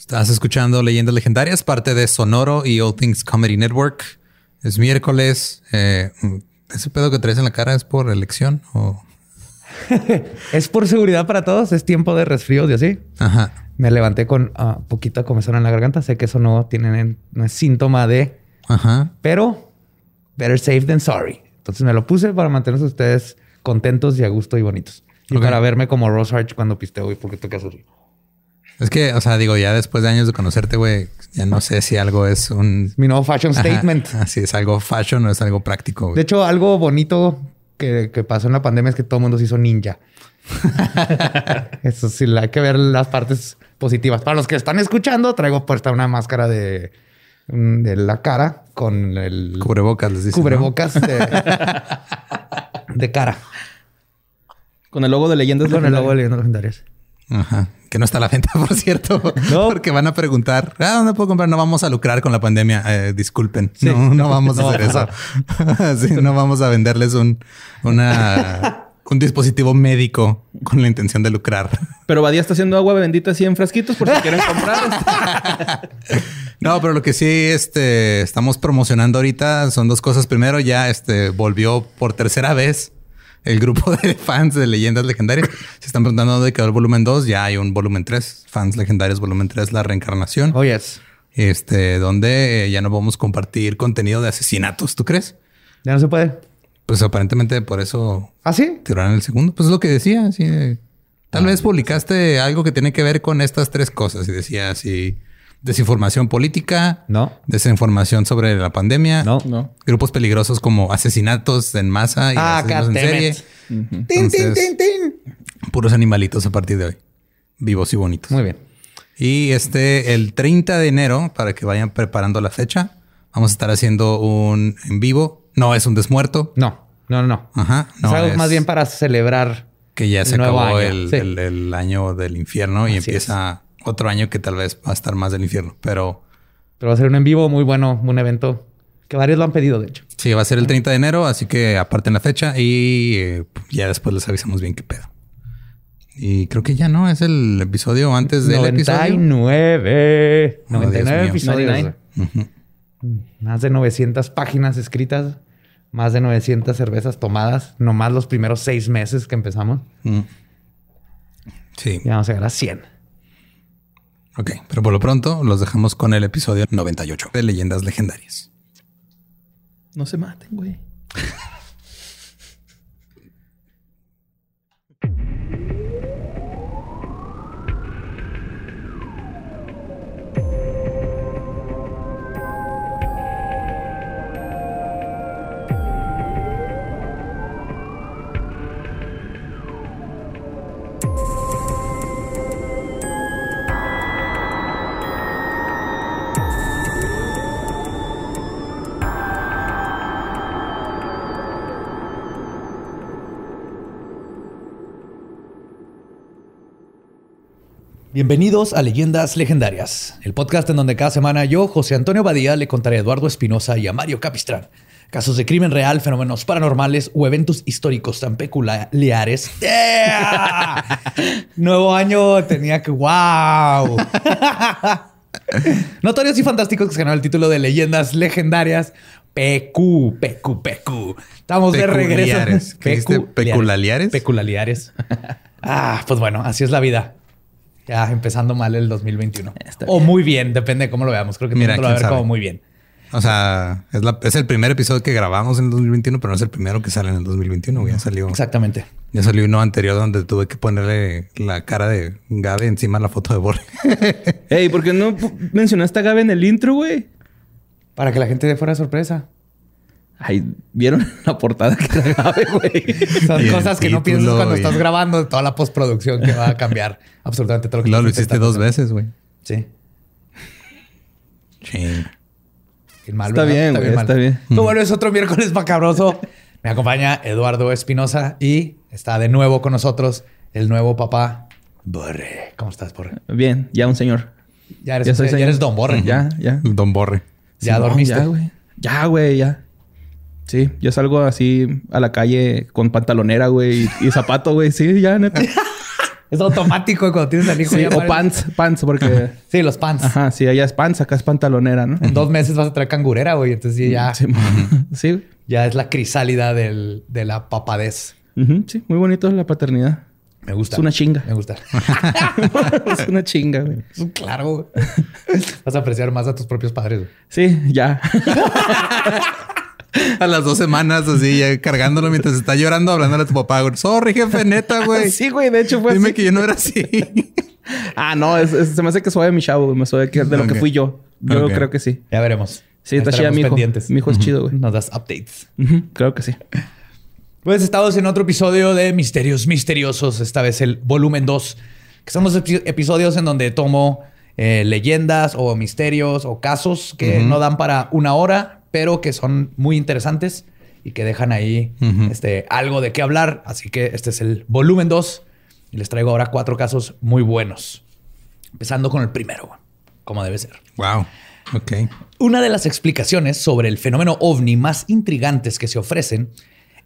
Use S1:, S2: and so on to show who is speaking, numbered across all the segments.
S1: Estás escuchando Leyendas Legendarias, parte de Sonoro y All Things Comedy Network. Es miércoles. Eh, ¿Ese pedo que traes en la cara es por elección o...?
S2: es por seguridad para todos. Es tiempo de resfríos y así.
S1: Ajá.
S2: Me levanté con uh, poquita comezón en la garganta. Sé que eso no tiene no es síntoma de...
S1: Ajá.
S2: Pero better safe than sorry. Entonces me lo puse para mantenerse ustedes contentos y a gusto y bonitos. Y para verme como Rose Arch cuando pisteo y poquito que hacer.
S1: Es que, o sea, digo, ya después de años de conocerte, güey, ya no sé si algo es un...
S2: Mi nuevo fashion statement.
S1: Así es algo fashion o es algo práctico.
S2: De hecho, algo bonito que, pasó en la pandemia es que todo el mundo se hizo ninja. Eso sí, hay que ver las partes positivas. Para los que están escuchando, traigo puesta una máscara de, de la cara con el...
S1: Cubrebocas, les dice.
S2: Cubrebocas de, de cara.
S3: Con el logo de leyendas
S2: Con el logo de leyendas legendarias.
S1: Ajá. Que no está a la venta, por cierto. No. Porque van a preguntar, ¿ah, dónde puedo comprar? No vamos a lucrar con la pandemia. Eh, disculpen. No, no vamos a hacer eso. sí, no vamos a venderles un, una, un dispositivo médico con la intención de lucrar.
S3: Pero Badía está haciendo agua bendita así en frasquitos por si quieren comprar.
S1: no, pero lo que sí este, estamos promocionando ahorita son dos cosas. Primero, ya este, volvió por tercera vez el grupo de fans de leyendas legendarias. Se están preguntando dónde quedó el volumen 2. Ya hay un volumen 3. Fans legendarios, volumen 3, la reencarnación.
S2: Oh, yes.
S1: Este, donde eh, ya no vamos a compartir contenido de asesinatos. ¿Tú crees?
S2: Ya no se puede.
S1: Pues aparentemente por eso.
S2: ¿Ah, sí?
S1: Tiraron el segundo. Pues es lo que decía. Así tal ah, vez publicaste algo que tiene que ver con estas tres cosas. Y decía así Desinformación política.
S2: No.
S1: Desinformación sobre la pandemia.
S2: No. No.
S1: Grupos peligrosos como asesinatos en masa y
S2: ah,
S1: asesinos en serie. tin, tin, tin, tin. Puros animalitos a partir de hoy. Vivos y bonitos.
S2: Muy bien.
S1: Y este, el 30 de enero, para que vayan preparando la fecha, vamos a estar haciendo un en vivo. No es un desmuerto.
S2: No, no, no.
S1: Ajá.
S2: No, es más bien para celebrar
S1: que ya se acabó el, el, año del infierno y empieza otro año que tal vez va a estar más del infierno, pero...
S2: Pero va a ser un en vivo muy bueno, un evento que varios lo han pedido, de hecho.
S1: Sí, va a ser el 30 de enero, así que aparten la fecha y eh, ya después les avisamos bien qué pedo. Y creo que ya no, es el episodio antes del
S2: 99. episodio. 99 episodios. Más de 900 páginas escritas, más de 900 cervezas tomadas, nomás los primeros seis meses que empezamos. Mm.
S1: Sí.
S2: Ya vamos a llegar a 100.
S1: Ok, pero por lo pronto los dejamos con el episodio 98 de Leyendas Legendarias.
S3: No se maten, güey. Bienvenidos a Leyendas Legendarias, el podcast en donde cada semana yo, José Antonio Badía, le contaré a Eduardo Espinosa y a Mario Capistrán casos de crimen real, fenómenos paranormales o eventos históricos tan peculiares. Nuevo año tenía que wow. Notorios y fantásticos que ganó el título de Leyendas Legendarias. PQ, PQ, PQ. Estamos de regreso.
S1: ¿Peculiares?
S2: Peculiares. ah, pues bueno, así es la vida. Ya empezando mal el 2021. O muy bien, depende de cómo lo veamos. Creo que Mira, lo va a ver como muy bien.
S1: O sea, es, el primer episodio que grabamos en el 2021, pero no es el primero que sale en el 2021. Ya salió.
S2: Exactamente.
S1: Ya salió uno anterior donde tuve que ponerle la cara de Gabe encima de la foto de Borre.
S3: Ey, ¿por qué no mencionaste a Gabe en el intro, güey?
S2: Para que la gente de fuera sorpresa.
S3: Ay, ¿vieron la portada que era güey?
S2: Son cosas que no piensas cuando estás grabando toda la postproducción que va a cambiar absolutamente todo lo que
S1: No, lo hiciste dos veces, güey.
S2: Sí.
S1: Sí.
S3: está, bien, está, bien, está bien,
S2: bueno, es otro miércoles macabroso. Me acompaña Eduardo Espinosa y está de nuevo con nosotros el nuevo papá Borre. ¿Cómo estás, Borre?
S3: Bien, ya un señor.
S2: Ya eres, ya eres Don Borre.
S3: Ya, ya.
S1: Don Borre.
S2: Ya dormiste.
S3: ya, güey. Ya, güey, ya. Sí, yo salgo así a la calle con pantalonera, güey, y, zapato, güey. Sí, ya, neta.
S2: Es automático cuando tienes al hijo.
S3: Sí, o pants, pants, porque.
S2: sí, los pants.
S3: Ajá, sí, allá es pants, acá es pantalonera, ¿no?
S2: En dos meses vas a traer cangurera, güey. Entonces ya.
S3: Sí.
S2: Ya es la crisálida del, de la papadez.
S3: Sí, muy bonito la paternidad.
S2: Me gusta.
S3: Es una chinga.
S2: Me gusta.
S3: es una chinga, güey.
S2: Claro. Vas a apreciar más a tus propios padres.
S3: Sí, ya.
S1: a las dos semanas, así, ya cargándolo mientras está llorando, hablándole a tu papá. Güey. Sorry, jefe, neta, güey.
S3: Sí, güey, de hecho fue
S1: Dime que yo no era así.
S3: ah, no, se me hace que soy mi chavo, me soy de lo que fui yo. Yo creo que sí.
S2: Ya veremos.
S3: Sí, está chida mi hijo. Mi hijo es chido, güey.
S2: Nos das updates.
S3: Creo que sí.
S2: Pues estamos en otro episodio de Misterios Misteriosos, esta vez el volumen 2, que son los episodios en donde tomo eh, leyendas o misterios o casos que no dan para una hora, pero que son muy interesantes y que dejan ahí este, algo de qué hablar. Así que este es el volumen 2 y les traigo ahora cuatro casos muy buenos. Empezando con el primero, como debe ser.
S1: Wow. Ok.
S2: Una de las explicaciones sobre el fenómeno ovni más intrigantes que se ofrecen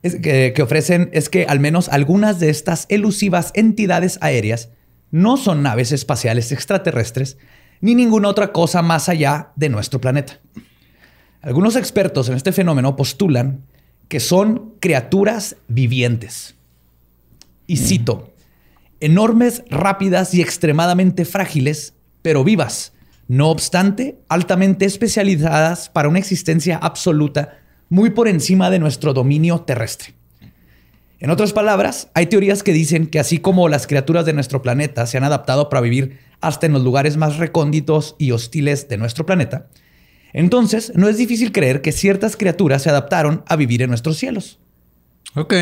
S2: es que, que ofrecen es que al menos algunas de estas elusivas entidades aéreas no son naves espaciales extraterrestres ni ninguna otra cosa más allá de nuestro planeta. Algunos expertos en este fenómeno postulan que son criaturas vivientes. Y cito, enormes, rápidas y extremadamente frágiles, pero vivas, no obstante, altamente especializadas para una existencia absoluta muy por encima de nuestro dominio terrestre. En otras palabras, hay teorías que dicen que así como las criaturas de nuestro planeta se han adaptado para vivir hasta en los lugares más recónditos y hostiles de nuestro planeta, entonces, no es difícil creer que ciertas criaturas se adaptaron a vivir en nuestros cielos.
S1: Ok.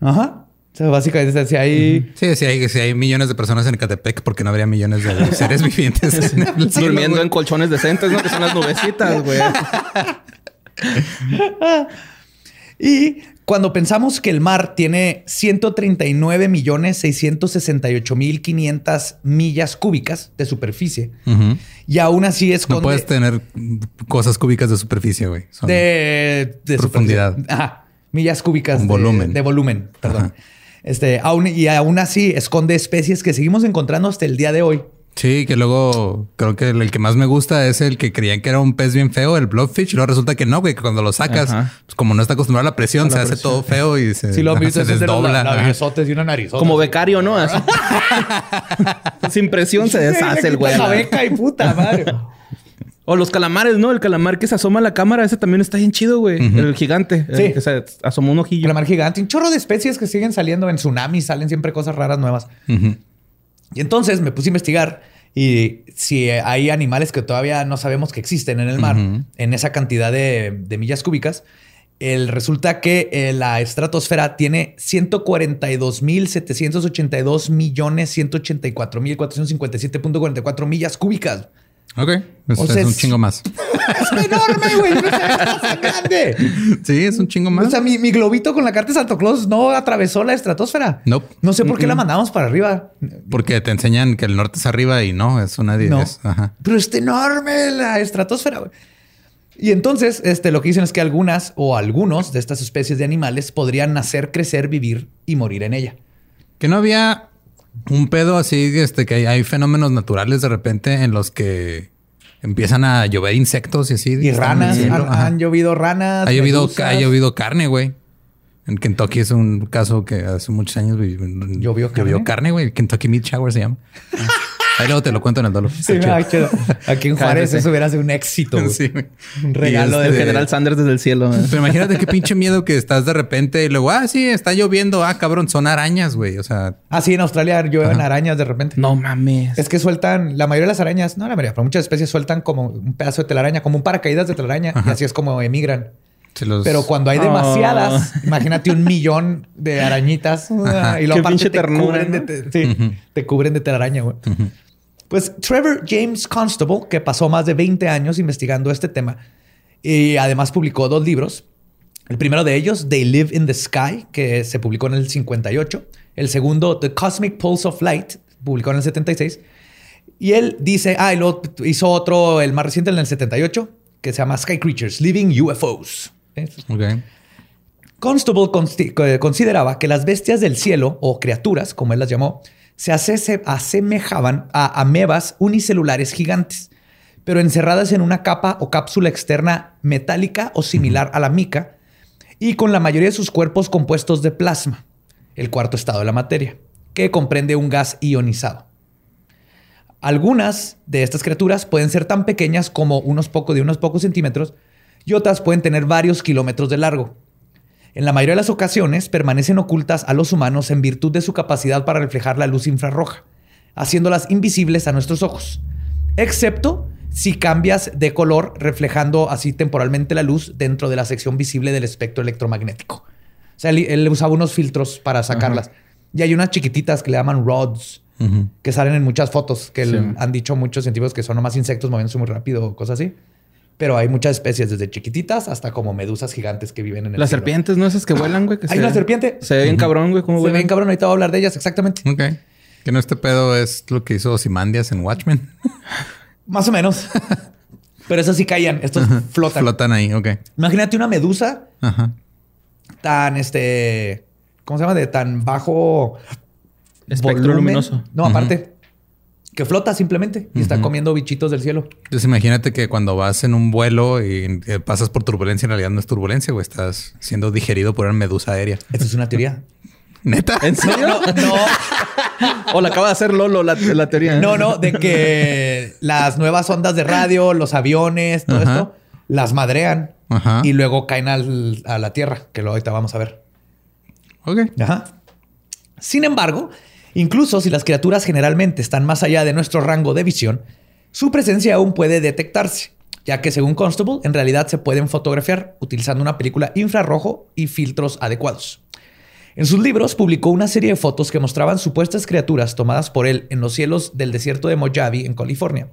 S2: Ajá. O sea, básicamente, si hay...
S1: Sí, si hay, si hay millones de personas en Catepec, porque no habría millones de seres vivientes en
S3: el cielo, Durmiendo en colchones decentes, ¿no? Que son las nubecitas, güey.
S2: y cuando pensamos que el mar tiene 139 millones 668 mil 500 millas cúbicas de superficie y aún así es
S1: No puedes tener cosas cúbicas de superficie, güey.
S2: De,
S1: profundidad.
S2: Ajá. Millas cúbicas.
S1: de, volumen.
S2: De volumen, perdón. Este, aún, y aún así esconde especies que seguimos encontrando hasta el día de hoy.
S1: Sí, que luego creo que el que más me gusta es el que creían que era un pez bien feo, el blobfish. Y luego resulta que no, güey, que cuando lo sacas, pues como no está acostumbrado a la presión, se hace todo feo y se,
S2: sí, lo se
S1: desdobla.
S2: La, y una nariz.
S3: Como becario, ¿no? Sin presión se deshace el güey.
S2: La beca y puta madre.
S3: O los calamares, ¿no? El calamar que se asoma a la cámara, ese también está bien chido, güey. El gigante. Sí. que se asomó un ojillo.
S2: Calamar gigante. Un chorro de especies que siguen saliendo en tsunamis. Salen siempre cosas raras nuevas. Y entonces me puse a investigar y si hay animales que todavía no sabemos que existen en el mar, en esa cantidad de, millas cúbicas, el, resulta que eh, la estratosfera tiene 142.782 millones 184.457.44 millas cúbicas.
S1: Ok. Es, un chingo más.
S2: es enorme, güey. No es grande.
S1: Sí, es un chingo más.
S2: O sea, mi, globito con la carta de Santo Claus no atravesó la estratosfera.
S1: No.
S2: No sé por qué la mandamos para arriba.
S1: Porque te enseñan que el norte es arriba y no, es una no.
S2: Pero está enorme la estratosfera, güey. Y entonces, este, lo que dicen es que algunas o algunos de estas especies de animales podrían nacer, crecer, vivir y morir en ella.
S1: Que no había un pedo así, este, que hay, fenómenos naturales de repente en los que empiezan a llover insectos y así.
S2: Y ranas, han, llovido ranas.
S1: Ha llovido, ha llovido carne, güey. En Kentucky es un caso que hace muchos años
S2: llovió carne. Llovió
S1: carne, güey. Kentucky Meat Shower se llama. Ahí luego te lo cuento en el dolor.
S2: Sí, Aquí en Juárez eso hubiera sido un éxito. Sí. Un regalo del
S3: este, general Sanders desde el cielo.
S1: Pero imagínate qué pinche miedo que estás de repente y luego, ah, sí, está lloviendo. Ah, cabrón, son arañas, güey. O sea.
S2: Ah, sí, en Australia llueven arañas de repente.
S3: No mames.
S2: Es que sueltan, la mayoría de las arañas, no la mayoría, pero muchas especies sueltan como un pedazo de telaraña, como un paracaídas de telaraña. Y así es como emigran. Pero cuando hay demasiadas, oh. imagínate un millón de arañitas y lo aparte te, cubren de, te cubren de telaraña, güey. Pues Trevor James Constable, que pasó más de 20 años investigando este tema y además publicó dos libros. El primero de ellos, They Live in the Sky, que se publicó en el 58. El segundo, The Cosmic Pulse of Light, publicó en el 76. Y él dice, ah, hizo otro, el más reciente, en el 78, que se llama Sky Creatures, Living UFOs. Constable consideraba que las bestias del cielo, o criaturas, como él las llamó, se asemejaban a amebas unicelulares gigantes, pero encerradas en una capa o cápsula externa metálica o similar a la mica, y con la mayoría de sus cuerpos compuestos de plasma, el cuarto estado de la materia, que comprende un gas ionizado. Algunas de estas criaturas pueden ser tan pequeñas como unos pocos de unos pocos centímetros y otras pueden tener varios kilómetros de largo. En la mayoría de las ocasiones permanecen ocultas a los humanos en virtud de su capacidad para reflejar la luz infrarroja, haciéndolas invisibles a nuestros ojos, excepto si cambias de color reflejando así temporalmente la luz dentro de la sección visible del espectro electromagnético. O sea, él, usaba unos filtros para sacarlas. Y hay unas chiquititas que le llaman rods que salen en muchas fotos, que han dicho muchos científicos que son nomás insectos moviéndose muy rápido o cosas así. Pero hay muchas especies, desde chiquititas hasta como medusas gigantes que viven en el
S3: Las serpientes, ¿no? Esas que vuelan, güey.
S2: hay una serpiente.
S3: Se ve bien cabrón, güey. ¿Cómo
S2: se ve bien cabrón. Ahorita voy a hablar de ellas, exactamente.
S1: Ok. Que no este pedo es lo que hizo Simandias en Watchmen.
S2: Más o menos. Pero esas sí caían. Estos flotan.
S1: Flotan ahí, ok.
S2: Imagínate una medusa tan, este... ¿Cómo se llama? De tan bajo
S3: Espectro luminoso.
S2: No, aparte. Que flota simplemente y está comiendo bichitos del cielo.
S1: Entonces imagínate que cuando vas en un vuelo y eh, pasas por turbulencia, en realidad no es turbulencia, o Estás siendo digerido por una medusa aérea.
S2: Esta es una teoría.
S1: ¿Neta?
S3: ¿En serio?
S2: No.
S3: o la acaba de hacer Lolo la, teoría.
S2: No, no, de que las nuevas ondas de radio, los aviones, todo esto, las madrean y luego caen a la Tierra, que lo ahorita vamos a ver.
S1: Ok.
S2: Ajá. Sin embargo, Incluso si las criaturas generalmente están más allá de nuestro rango de visión, su presencia aún puede detectarse, ya que según Constable, en realidad se pueden fotografiar utilizando una película infrarrojo y filtros adecuados. En sus libros publicó una serie de fotos que mostraban supuestas criaturas tomadas por él en los cielos del desierto de Mojave, en California.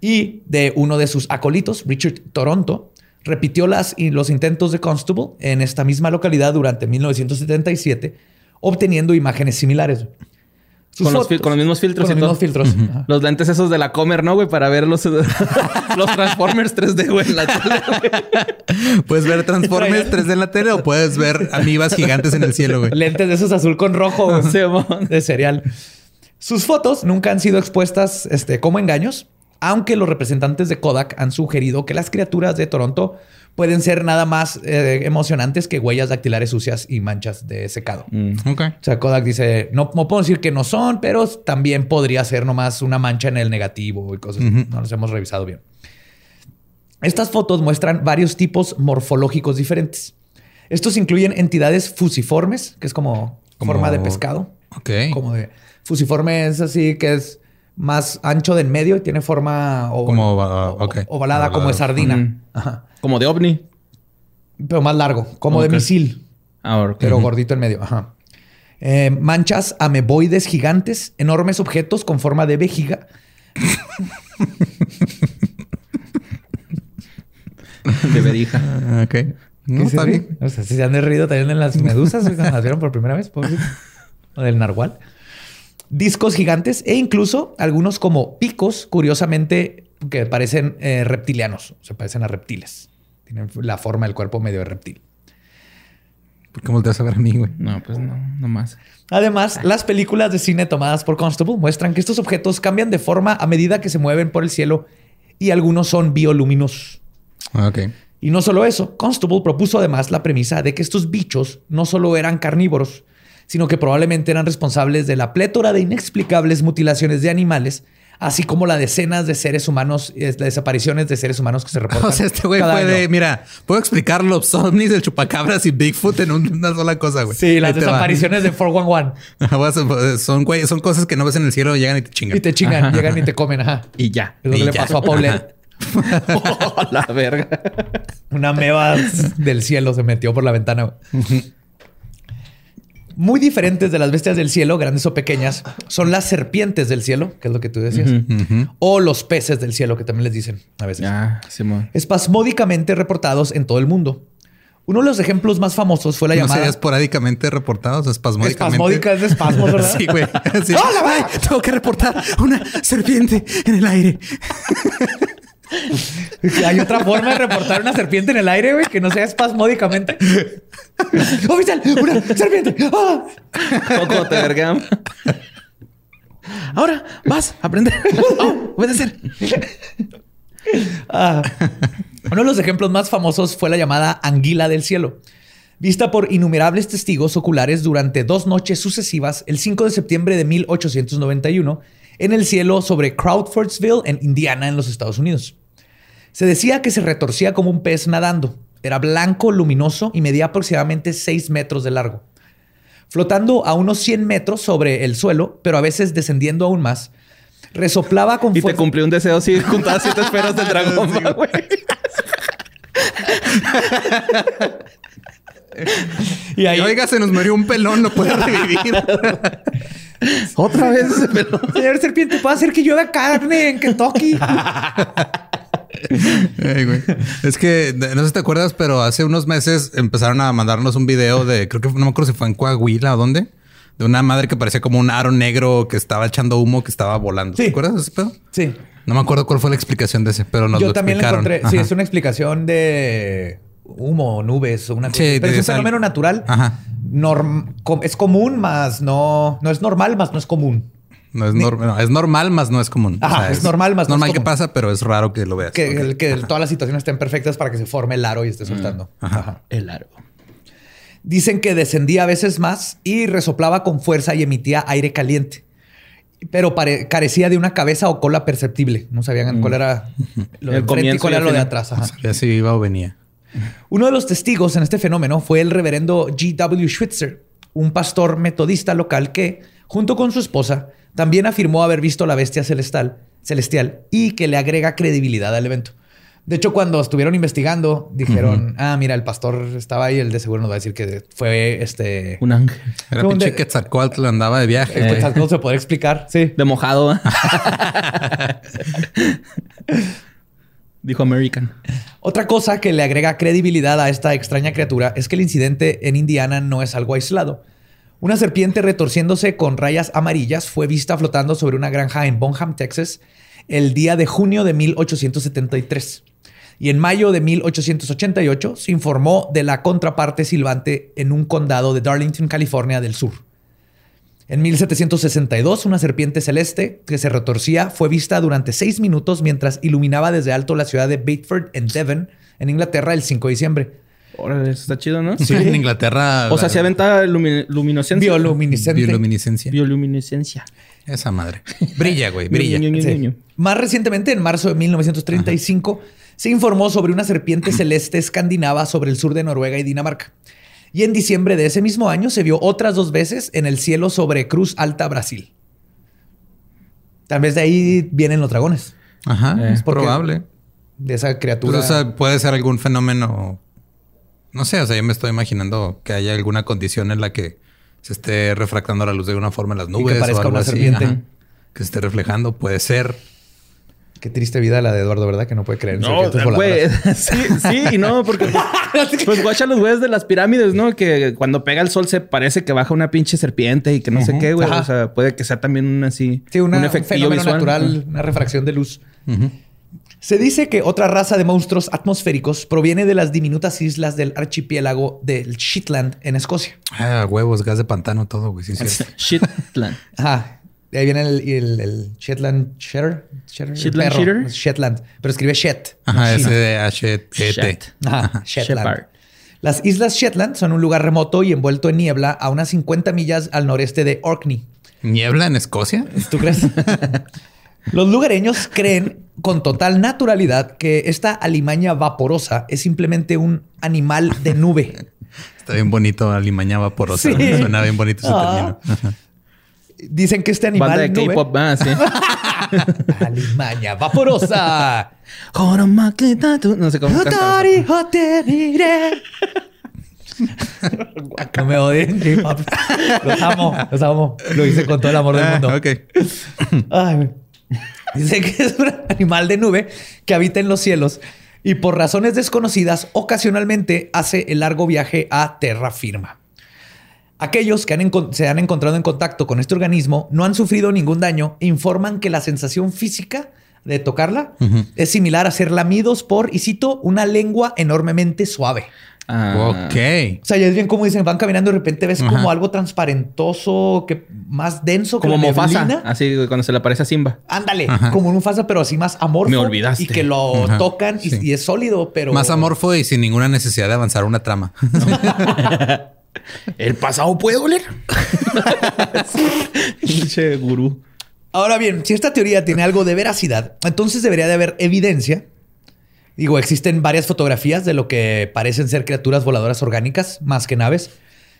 S2: Y de uno de sus acolitos, Richard Toronto, repitió las, los intentos de Constable en esta misma localidad durante 1977 obteniendo imágenes similares.
S3: Con los, mismos filtros.
S2: Con los mismos filtros.
S3: Los lentes esos de la Comer, ¿no, güey? Para ver los, los Transformers 3D, güey, en la tele.
S1: Puedes ver Transformers 3D en la tele o puedes ver amibas gigantes en el cielo, güey.
S2: Lentes de esos azul con rojo de cereal. Sus fotos nunca han sido expuestas este, como engaños, aunque los representantes de Kodak han sugerido que las criaturas de Toronto pueden ser nada más eh, emocionantes que huellas dactilares sucias y manchas de secado.
S1: Mm. O
S2: sea, Kodak dice, no, puedo decir que no son, pero también podría ser nomás una mancha en el negativo y cosas. No los hemos revisado bien. Estas fotos muestran varios tipos morfológicos diferentes. Estos incluyen entidades fusiformes, que es como, forma de pescado.
S1: Ok.
S2: Como de fusiforme es así que es más ancho de en medio y tiene forma
S1: como,
S2: ovalada, como de sardina.
S3: Como de ovni.
S2: Pero más largo, como de misil.
S3: Ah,
S2: pero gordito en medio. Ajá. Eh, manchas ameboides gigantes, enormes objetos con forma de vejiga.
S3: de verija.
S1: Ah, ok. No, está bien.
S2: O sea, si se han derrido también en las medusas cuando las vieron por primera vez, O del narwhal. Discos gigantes e incluso algunos como picos, curiosamente, que parecen eh, reptilianos. Se parecen a reptiles. Tienen la forma del cuerpo medio de reptil.
S1: ¿Por qué volteas a ver a mí, güey?
S3: No, pues no, no más.
S2: Además, las películas de cine tomadas por Constable muestran que estos objetos cambian de forma a medida que se mueven por el cielo y algunos son bioluminosos.
S1: Ah, ok.
S2: Y no solo eso, Constable propuso además la premisa de que estos bichos no solo eran carnívoros, sino que probablemente eran responsables de la plétora de inexplicables mutilaciones de animales así como la decenas de seres humanos, las desapariciones de seres humanos que se reportan.
S1: O sea, este güey puede, mira, puedo explicar los ovnis, el chupacabras y Bigfoot en una sola cosa, güey.
S2: Sí, las desapariciones de 411.
S1: son, güey, son cosas que no ves en el cielo, llegan y te chingan.
S2: Y te chingan, llegan y te comen, ajá.
S3: Y ya.
S2: Es lo que le pasó a Paulette.
S3: oh, la verga.
S2: Una meba del cielo se metió por la ventana muy diferentes de las bestias del cielo, grandes o pequeñas, son las serpientes del cielo, que es lo que tú decías, o los peces del cielo, que también les dicen a veces. Espasmódicamente reportados en todo el mundo. Uno de los ejemplos más famosos fue la ¿No llamada.
S1: esporádicamente reportados, espasmódicamente.
S2: Espasmódica es de espasmos, ¿verdad?
S1: sí, güey. ¡Hola, tengo que reportar una serpiente en el aire.
S2: Hay otra forma de reportar una serpiente en el aire, güey, que no sea espasmódicamente. ¡Oficial! ¡Una serpiente! ¡Ah!
S3: Te Ahora vas a aprender. oh, obedecer.
S2: ah, uno de los ejemplos más famosos fue la llamada anguila del cielo, vista por innumerables testigos oculares durante dos noches sucesivas el 5 de septiembre de 1891 en el cielo sobre Crawfordsville, en Indiana, en los Estados Unidos. Se decía que se retorcía como un pez nadando. Era blanco, luminoso y medía aproximadamente 6 metros de largo. Flotando a unos 100 metros sobre el suelo, pero a veces descendiendo aún más, resoplaba con
S3: Y te cumplió un deseo con todas siete esferas del dragón,
S1: y ahí, oiga, se nos murió un pelón, no puede revivir.
S3: Otra vez ese pelón.
S2: Señor serpiente, ¿puede hacer que llueva carne en Kentucky?
S1: Es que no sé si te acuerdas, pero hace unos meses empezaron a mandarnos un video de, creo que no me acuerdo si fue en Coahuila o dónde, de una madre que parecía como un aro negro que estaba echando humo, que estaba volando. ¿Te acuerdas de ese pedo?
S2: Sí.
S1: No me acuerdo cuál fue la explicación de ese, pero nos Yo también encontré.
S2: Sí, es una explicación de humo, nubes o una cosa. pero es un fenómeno natural. Ajá. es común, más no, no es normal, más no es común.
S1: No es, normal, es normal, más no es común.
S2: Ajá, es, normal, más
S1: no normal que pasa, pero es raro que lo veas.
S2: Que, que todas las situaciones estén perfectas para que se forme el aro y esté soltando.
S3: Mm, ajá. El aro.
S2: Dicen que descendía a veces más y resoplaba con fuerza y emitía aire caliente. Pero carecía de una cabeza o cola perceptible. No sabían cuál mm. era lo de frente y cuál era lo de atrás.
S1: Ajá. si iba o venía.
S2: Uno de los testigos en este fenómeno fue el reverendo G.W. Schwitzer, un pastor metodista local que, junto con su esposa, también afirmó haber visto la bestia celestial, celestial y que le agrega credibilidad al evento. De hecho, cuando estuvieron investigando, dijeron, ah, mira, el pastor estaba ahí, el de seguro nos va a decir que fue este...
S3: Un ángel.
S1: Era pinche Quetzalcóatl andaba de viaje.
S2: El Quetzalcóatl se puede explicar, sí.
S3: De mojado. Dijo American.
S2: Otra cosa que le agrega credibilidad a esta extraña criatura es que el incidente en Indiana no es algo aislado. Una serpiente retorciéndose con rayas amarillas fue vista flotando sobre una granja en Bonham, Texas, el día de junio de 1873. Y en mayo de 1888 se informó de la contraparte silbante en un condado de Darlington, California del sur. En 1762, una serpiente celeste que se retorcía fue vista durante seis minutos mientras iluminaba desde alto la ciudad de Bedford en Devon, en Inglaterra, el 5 de diciembre.
S3: Órale, eso está chido, ¿no?
S1: Sí, en Inglaterra.
S3: O sea, se aventa luminiscencia.
S2: Bioluminiscencia.
S3: Bioluminiscencia.
S1: Esa madre. Brilla, güey, brilla.
S2: Más recientemente, en marzo de 1935, se informó sobre una serpiente celeste escandinava sobre el sur de Noruega y Dinamarca. Y en diciembre de ese mismo año se vio otras dos veces en el cielo sobre Cruz Alta, Brasil. Tal vez de ahí vienen los dragones.
S1: Ajá, es probable.
S2: De esa criatura.
S1: Pues, o sea, puede ser algún fenómeno no sé, o sea, yo me estoy imaginando que haya alguna condición en la que se esté refractando la luz de una forma en las nubes.
S2: que parezca una serpiente.
S1: que se esté reflejando, puede ser.
S2: Qué triste vida la de Eduardo, ¿verdad? Que no puede creer en
S3: no, güey. sí, sí, no, porque pues, pues guacha los güeyes de las pirámides, ¿no? Que cuando pega el sol se parece que baja una pinche serpiente y que no sé qué, güey. O sea, puede que sea también un así.
S2: Sí, un efecto natural, una refracción de luz. Se dice que otra raza de monstruos atmosféricos proviene de las diminutas islas del archipiélago del Shetland en Escocia.
S1: Ah, huevos, gas de pantano, todo, güey. Sí, sí.
S3: Shetland.
S2: Ajá. De ahí viene el, Shetland Shetter.
S3: Shetland Shetter.
S2: Shetland. Pero escribe Shet.
S1: Ajá, S de H T. E
S2: Ajá, Shetland. Las islas Shetland son un lugar remoto y envuelto en niebla a unas 50 millas al noreste de Orkney.
S1: ¿Niebla en Escocia?
S2: ¿Tú crees? Los lugareños creen con total naturalidad que esta alimaña vaporosa es simplemente un animal de nube.
S1: Está bien bonito, alimaña vaporosa. Suena bien bonito ese ah. término.
S2: Dicen que este animal.
S3: Banda de K-pop, ah, sí.
S2: alimaña vaporosa.
S3: no sé cómo
S2: no me odien. Los amo, los amo. Lo hice con todo el amor del ah, mundo.
S1: ok.
S2: Ay, Dice que es un animal de nube que habita en los cielos y por razones desconocidas ocasionalmente hace el largo viaje a terra firma. Aquellos que se han encontrado en contacto con este organismo no han sufrido ningún daño informan que la sensación física de tocarla, es similar a ser lamidos por, y cito, una lengua enormemente suave.
S1: Ah. Ok.
S2: O sea, ya es bien como dicen, van caminando y de repente ves como algo transparentoso, que más denso
S3: como Mufasa. Así cuando se le aparece a Simba.
S2: Ándale, como un Mufasa, pero así más amorfo.
S3: Me olvidaste.
S2: Y que lo tocan y, es sólido, pero.
S1: Más amorfo y sin ninguna necesidad de avanzar una trama.
S2: El pasado puede oler.
S3: Pinche gurú.
S2: Ahora bien, si esta teoría tiene algo de veracidad, entonces debería de haber evidencia Digo, existen varias fotografías de lo que parecen ser criaturas voladoras orgánicas, más que naves,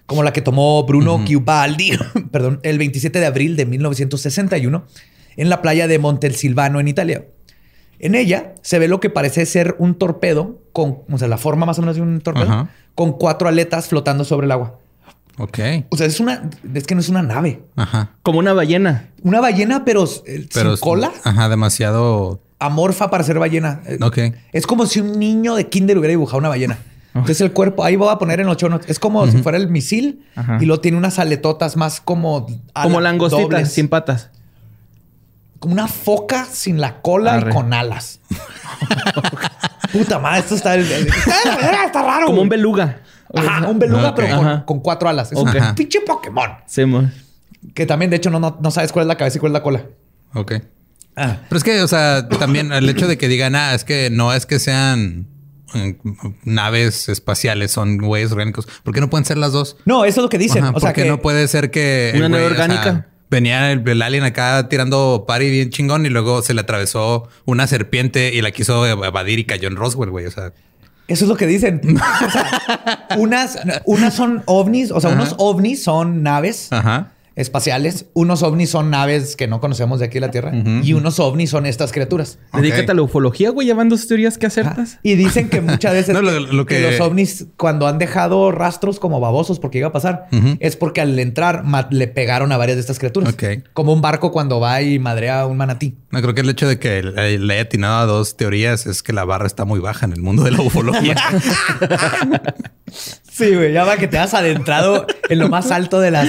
S2: como la que tomó Bruno Chiubaldi, perdón, el 27 de abril de 1961 en la playa de Montelsilvano, en Italia. En ella se ve lo que parece ser un torpedo con, o sea, la forma más o menos de un torpedo, con cuatro aletas flotando sobre el agua.
S1: Ok.
S2: O sea, es una, es que no es una nave.
S3: Ajá. Como una ballena.
S2: Una ballena, pero, eh, pero sin cola.
S1: Ajá, demasiado
S2: amorfa para ser ballena.
S1: Eh, ok.
S2: Es como si un niño de kinder hubiera dibujado una ballena. Entonces el cuerpo, ahí voy a poner en ocho notas. Es como si fuera el misil y lo tiene unas aletotas más como...
S3: como langostitas sin patas.
S2: Como una foca sin la cola y con alas. Puta madre, esto está... está, raro.
S3: Como un beluga.
S2: Ajá, un beluga, pero con, cuatro alas. Es un pinche Pokémon.
S3: Sí,
S2: Que también, de hecho, no, no, no sabes cuál es la cabeza y cuál es la cola.
S1: Ok. Ah. Pero es que, o sea, también el hecho de que digan, ah, es que no es que sean eh, naves espaciales, son güeyes orgánicos. ¿Por qué no pueden ser las dos?
S2: No, eso es lo que dicen. o sea,
S1: que no puede ser que
S3: una nave orgánica.
S1: venía el, alien acá tirando pari bien chingón y luego se le atravesó una serpiente y la quiso evadir y cayó en Roswell, güey. O sea,
S2: eso es lo que dicen. unas, unas son ovnis, o sea, unos ovnis son naves. Ajá espaciales. Unos ovnis son naves que no conocemos de aquí de la Tierra y unos ovnis son estas criaturas.
S3: Dedícate a la ufología, güey, llevando teorías que acertas.
S2: Y dicen que muchas veces que... los ovnis, cuando han dejado rastros como babosos porque iba a pasar, es porque al entrar le pegaron a varias de estas criaturas. Como un barco cuando va y madrea a un manatí.
S1: No, creo que el hecho de que le haya atinado a dos teorías es que la barra está muy baja en el mundo de la ufología.
S2: sí, güey, ya va que te has adentrado en lo más alto de las,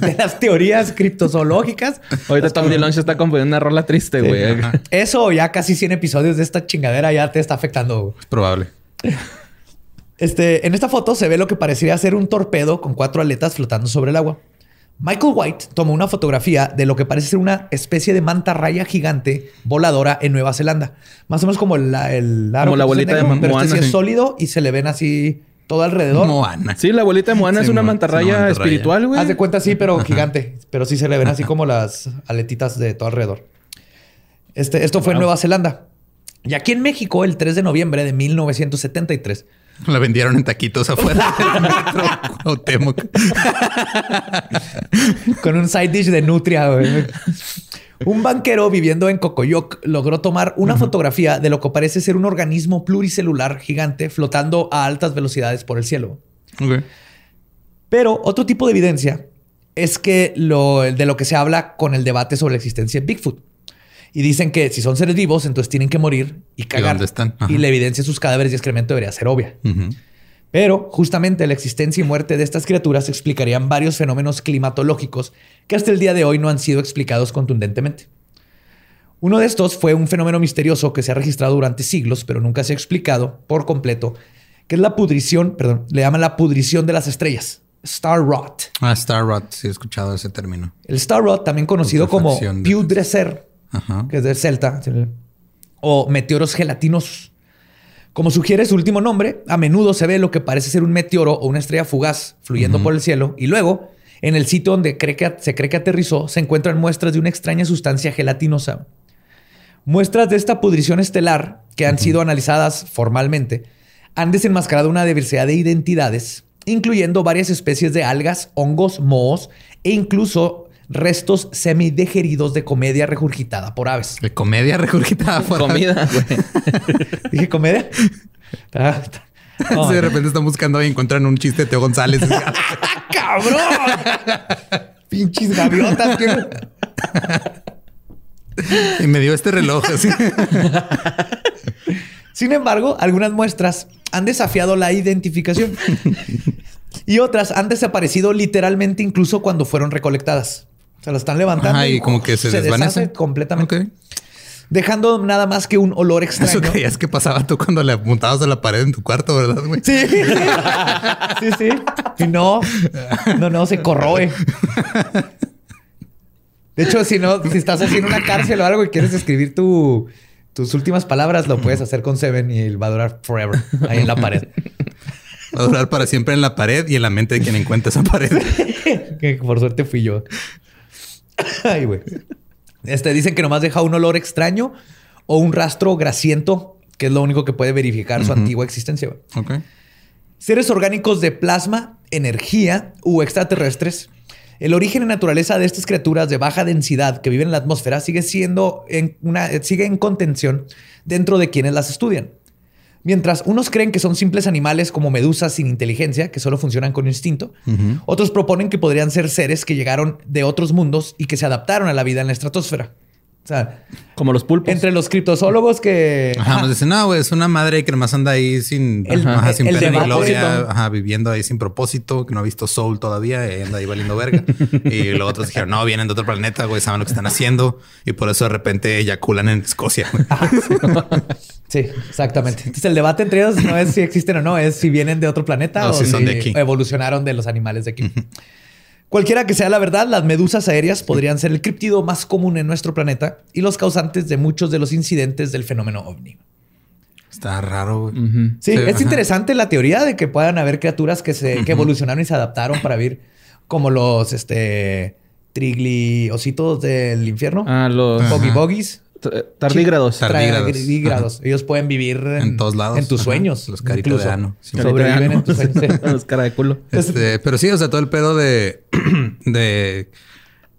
S2: de las teorías criptozoológicas.
S3: Ahorita Tom DeLonge está componiendo una rola triste, güey.
S2: Eso ya casi 100 episodios de esta chingadera ya te está afectando.
S1: Es probable.
S2: Este, en esta foto se ve lo que parecería ser un torpedo con cuatro aletas flotando sobre el agua. Michael White tomó una fotografía de lo que parece ser una especie de mantarraya gigante voladora en Nueva Zelanda. Más o menos como el, el
S3: como la abuelita de
S2: Moana. Pero este es sólido y se le ven así todo alrededor.
S3: Moana. Sí, la abuelita de Moana es una mantarraya espiritual, güey.
S2: Haz de cuenta, sí, pero gigante. Pero sí se le ven así como las aletitas de todo alrededor. Este, esto fue en Nueva Zelanda. Y aquí en México, el 3 de noviembre de 1973.
S1: La vendieron en taquitos afuera del metro
S2: Con un side dish de nutria, güey. Un banquero viviendo en Cocoyoc logró tomar una fotografía de lo que parece ser un organismo pluricelular gigante flotando a altas velocidades por el cielo. Pero otro tipo de evidencia es que lo, de lo que se habla con el debate sobre la existencia de Bigfoot. Y dicen que si son seres vivos, entonces tienen que morir y cagar.
S1: ¿Y dónde están?
S2: Y la evidencia de sus cadáveres y excremento debería ser obvia. Pero justamente la existencia y muerte de estas criaturas explicarían varios fenómenos climatológicos que hasta el día de hoy no han sido explicados contundentemente. Uno de estos fue un fenómeno misterioso que se ha registrado durante siglos, pero nunca se ha explicado por completo, que es la pudrición, perdón, le llaman la pudrición de las estrellas. Star Rot.
S1: Ah, Star Rot, sí he escuchado ese término.
S2: El Star Rot, también conocido como Pudrecer, que es del celta, o meteoros gelatinos. Como sugiere su último nombre, a menudo se ve lo que parece ser un meteoro o una estrella fugaz fluyendo por el cielo y luego, en el sitio donde se cree que aterrizó, se encuentran muestras de una extraña sustancia gelatinosa. Muestras de esta pudrición estelar, que han sido analizadas formalmente, han desenmascarado una diversidad de identidades, incluyendo varias especies de algas, hongos, mohos e incluso restos semidigeridos de comedia regurgitada por aves.
S1: ¿De comedia regurgitada por
S3: Comida.
S2: Dije comedia.
S1: de repente están buscando y encuentran un chiste de Teo González.
S2: ¡Cabrón! Pinches gaviotas.
S1: y me dio este reloj así.
S2: Sin embargo, algunas muestras han desafiado la identificación y otras han desaparecido literalmente incluso cuando fueron recolectadas. Se lo están levantando.
S1: y como que se, desvanece
S2: completamente. dejando nada más que un olor extraño. Eso
S1: creías que pasaba tú cuando le apuntabas a la pared en tu cuarto, ¿verdad, güey?
S2: Sí. sí, sí. Y no, no, no, se corroe. De hecho, si no, si estás así en una cárcel o algo y quieres escribir tu, tus últimas palabras, lo puedes hacer con Seven y va a durar forever ahí en la pared.
S1: Va a durar para siempre en la pared y en la mente de quien encuentre esa pared.
S2: que por suerte fui yo. Ay, güey. Este, dicen que nomás deja un olor extraño o un rastro grasiento, que es lo único que puede verificar su antigua existencia. Seres orgánicos de plasma, energía u extraterrestres. El origen y naturaleza de estas criaturas de baja densidad que viven en la atmósfera sigue siendo en una, sigue en contención dentro de quienes las estudian. Mientras unos creen que son simples animales como medusas sin inteligencia, que solo funcionan con instinto, otros proponen que podrían ser seres que llegaron de otros mundos y que se adaptaron a la vida en la estratosfera. O sea,
S3: como los pulpos.
S2: Entre los criptozoólogos que.
S1: Ajá, nos dicen, no, güey, es una madre que nomás anda ahí sin, el, ajá, sin pena ni gloria, ajá, viviendo ahí sin propósito, que no ha visto Soul todavía y anda ahí valiendo verga. y luego otros dijeron, no, vienen de otro planeta, güey, saben lo que están haciendo y por eso de repente eyaculan en Escocia.
S2: sí, exactamente. Entonces el debate entre ellos no es si existen o no, es si vienen de otro planeta o si, son de aquí. evolucionaron de los animales de aquí. Cualquiera que sea la verdad, las medusas aéreas podrían ser el criptido más común en nuestro planeta y los causantes de muchos de los incidentes del fenómeno ovni.
S1: Está raro.
S2: sí, es interesante la teoría de que puedan haber criaturas que se evolucionaron y se adaptaron para vivir como los este trigliositos del infierno.
S3: Ah, los
S2: boggy bogies.
S3: Tardígrados.
S2: Tardígrados. Ellos pueden vivir
S1: en, todos lados.
S2: En tus sueños.
S1: Los caritos de ano.
S2: Sobreviven en tus sueños.
S3: Los cara de culo.
S1: Este, pero sí, o sea, todo el pedo de, de.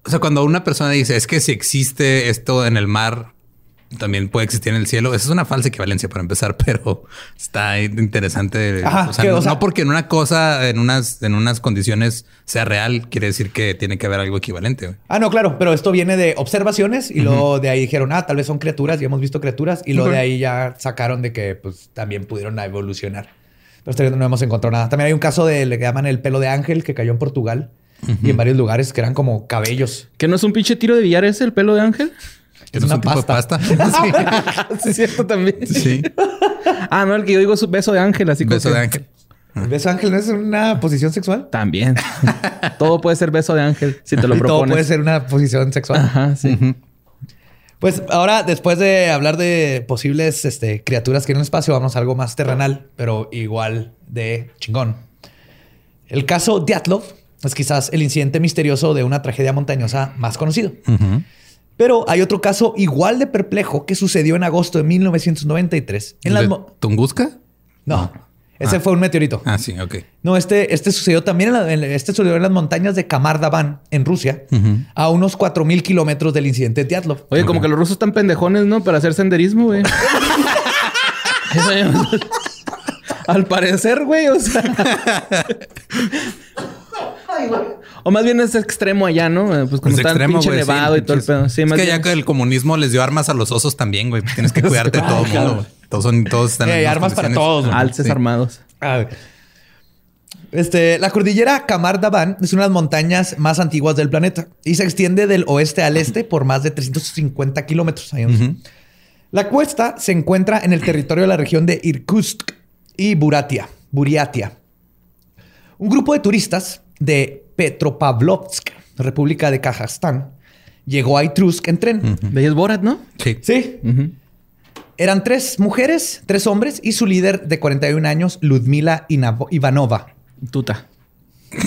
S1: O sea, cuando una persona dice es que si existe esto en el mar, también puede existir en el cielo. Esa es una falsa equivalencia para empezar, pero está interesante. o, sea, no, porque en una cosa, en unas, en unas condiciones sea real, quiere decir que tiene que haber algo equivalente.
S2: Ah, no, claro, pero esto viene de observaciones y luego de ahí dijeron, ah, tal vez son criaturas y hemos visto criaturas y luego de ahí ya sacaron de que pues también pudieron evolucionar. Pero no hemos encontrado nada. También hay un caso de, le llaman el pelo de ángel que cayó en Portugal. Y en varios lugares que eran como cabellos.
S3: ¿Que no es un pinche tiro de billar ese el pelo de ángel?
S1: Es, una pasta.
S3: sí. es cierto también. Sí. ah, no, el que yo digo es un beso de ángel, así
S1: Beso de ángel.
S2: ¿El beso de ángel no es una posición sexual?
S3: También. todo puede ser beso de ángel si te lo propones.
S2: Todo puede ser una posición sexual.
S3: Ajá, sí.
S2: Pues ahora, después de hablar de posibles este, criaturas que en el espacio, vamos a algo más terrenal, pero igual de chingón. El caso Dyatlov es quizás el incidente misterioso de una tragedia montañosa más conocido. Pero hay otro caso igual de perplejo que sucedió en agosto de 1993. En
S1: ¿De ¿Tunguska?
S2: No. Ese ah. fue un meteorito.
S1: Ah, sí, ok.
S2: No, este, este sucedió también en, este sucedió en las montañas de Kamar Daban, en Rusia, a unos 4000 kilómetros del incidente de Dyatlov.
S3: Oye, como que los rusos están pendejones, ¿no? Para hacer senderismo, güey. Al parecer, güey, o sea. O más bien es extremo allá, ¿no? Eh, pues como está extremo, pinche nevado y todo el pedo.
S1: Sí, es que ya que el comunismo les dio armas a los osos también, güey. Tienes que cuidarte de todo el mundo, Todos son, todos están
S2: Hay armas para todos.
S3: Alces armados.
S2: Este, la cordillera Kamar Daban es una de las montañas más antiguas del planeta y se extiende del oeste al este por más de 350 kilómetros. La cuesta se encuentra en el territorio de la región de Irkutsk y Buratia, Buriatia. Un grupo de turistas de Petropavlovsk, República de Kazajstán, llegó a Itrusk en tren.
S3: ¿Veías Borat, no?
S2: Sí. Sí. Eran tres mujeres, tres hombres y su líder de 41 años, Ludmila Ivanova.
S3: Tuta.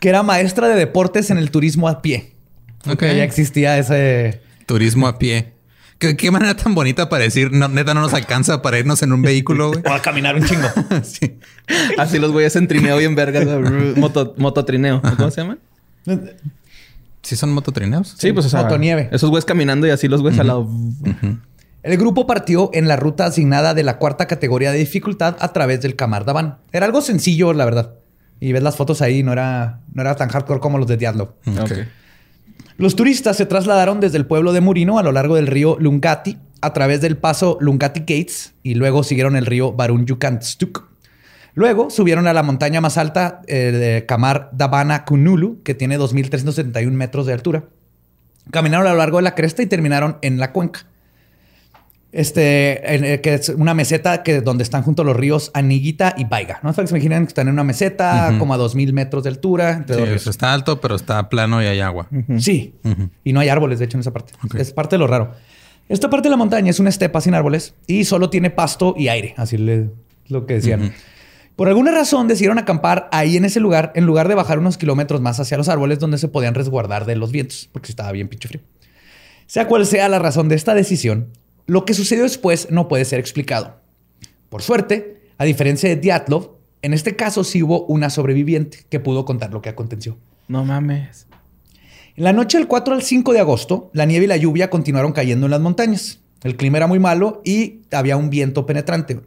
S2: que era maestra de deportes en el turismo a pie. Ok. Ya existía ese...
S1: Turismo a pie. ¿Qué, manera tan bonita para decir, neta, no nos alcanza para irnos en un vehículo, güey.
S2: O a caminar un chingo.
S3: sí. Así los güeyes en trineo bien vergas. Moto, mototrineo. ¿Cómo se llaman?
S1: ¿Sí son mototrineos?
S3: Sí, pues o sea,
S2: Motonieve.
S3: Esos güeyes caminando y así los güeyes al lado.
S2: El grupo partió en la ruta asignada de la cuarta categoría de dificultad a través del Camardaban. Era algo sencillo, la verdad. Y ves las fotos ahí, no era, no era tan hardcore como los de Diablo.
S1: Okay.
S2: Los turistas se trasladaron desde el pueblo de Murino a lo largo del río Lungati a través del paso Lungati Gates y luego siguieron el río Barun Yukantstuk. Luego subieron a la montaña más alta eh, de Kamar Dabana Kunulu, que tiene 2.371 metros de altura. Caminaron a lo largo de la cresta y terminaron en la cuenca. Este, que es una meseta que donde están juntos los ríos Aniguita y Baiga. ¿No? Se imaginan que están en una meseta como a dos mil metros de altura.
S1: sí, está alto, pero está plano y hay agua.
S2: Sí. Y no hay árboles, de hecho, en esa parte. Es parte de lo raro. Esta parte de la montaña es una estepa sin árboles y solo tiene pasto y aire. Así es lo que decían. Por alguna razón decidieron acampar ahí en ese lugar en lugar de bajar unos kilómetros más hacia los árboles donde se podían resguardar de los vientos, porque estaba bien pinche frío. Sea cual sea la razón de esta decisión, lo que sucedió después no puede ser explicado. Por suerte, a diferencia de Diatlov, en este caso sí hubo una sobreviviente que pudo contar lo que aconteció.
S3: No mames.
S2: En la noche del 4 al 5 de agosto, la nieve y la lluvia continuaron cayendo en las montañas. El clima era muy malo y había un viento penetrante.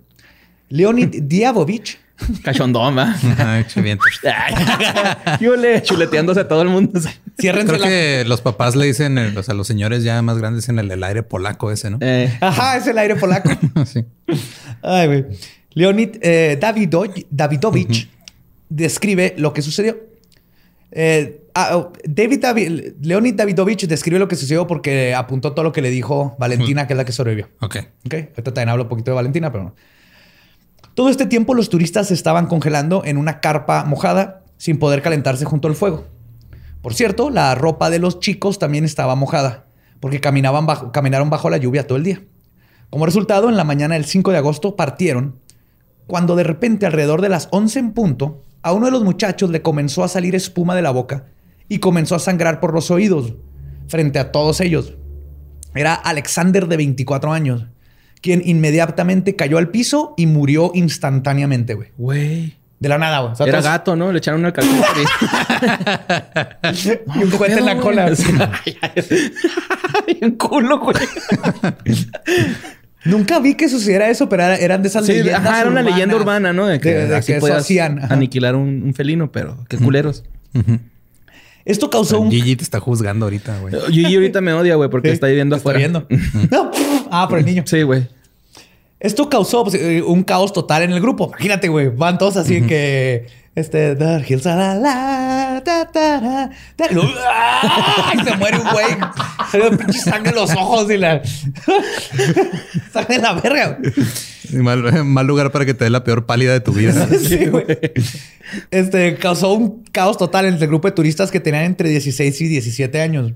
S2: Leonid Diavovich
S3: Cachondón, Ay, le chuleteándose a todo el mundo.
S1: Creo que los papás le dicen, o sea, los señores ya más grandes en el, aire polaco ese, ¿no?
S2: Eh. Ajá, es el aire polaco. sí. Ay, güey. Leonid eh, Davidovich describe lo que sucedió. Eh, ah, oh, David, Leonid Davidovich describe lo que sucedió porque apuntó todo lo que le dijo Valentina, que es la que sobrevivió.
S1: Ok.
S2: Ok. Ahorita también hablo un poquito de Valentina, pero no. Todo este tiempo los turistas se estaban congelando en una carpa mojada sin poder calentarse junto al fuego. Por cierto, la ropa de los chicos también estaba mojada porque caminaban caminaron bajo la lluvia todo el día. Como resultado, en la mañana del 5 de agosto partieron cuando de repente alrededor de las 11 en punto a uno de los muchachos le comenzó a salir espuma de la boca y comenzó a sangrar por los oídos frente a todos ellos. Era Alexander de 24 años quien inmediatamente cayó al piso y murió instantáneamente, güey.
S3: Güey.
S2: De la nada,
S3: güey. Era gato, ¿no? Le echaron una calzón.
S2: y un juguete en la cola.
S3: y un culo, güey.
S2: Nunca vi que sucediera eso, pero eran de esas
S3: sí, leyendas Ajá, era una leyenda urbana, ¿no? De que, así que hacían. Aniquilar un, felino, pero qué culeros.
S2: Esto causó un...
S1: Gigi te está juzgando ahorita, güey.
S3: Gigi ahorita me odia, güey, porque está viviendo afuera.
S2: Está viendo. no. Ah, por el niño.
S3: Sí, güey.
S2: Esto causó pues, eh, un caos total en el grupo. Imagínate, güey. Van todos así que. Este. La, la, y se muere un güey. Se le pinche sangre en los ojos y la. sangre en la verga.
S1: Mal, mal, lugar para que te dé la peor pálida de tu vida. sí, güey.
S2: Este causó un caos total entre el grupo de turistas que tenían entre 16 y 17 años.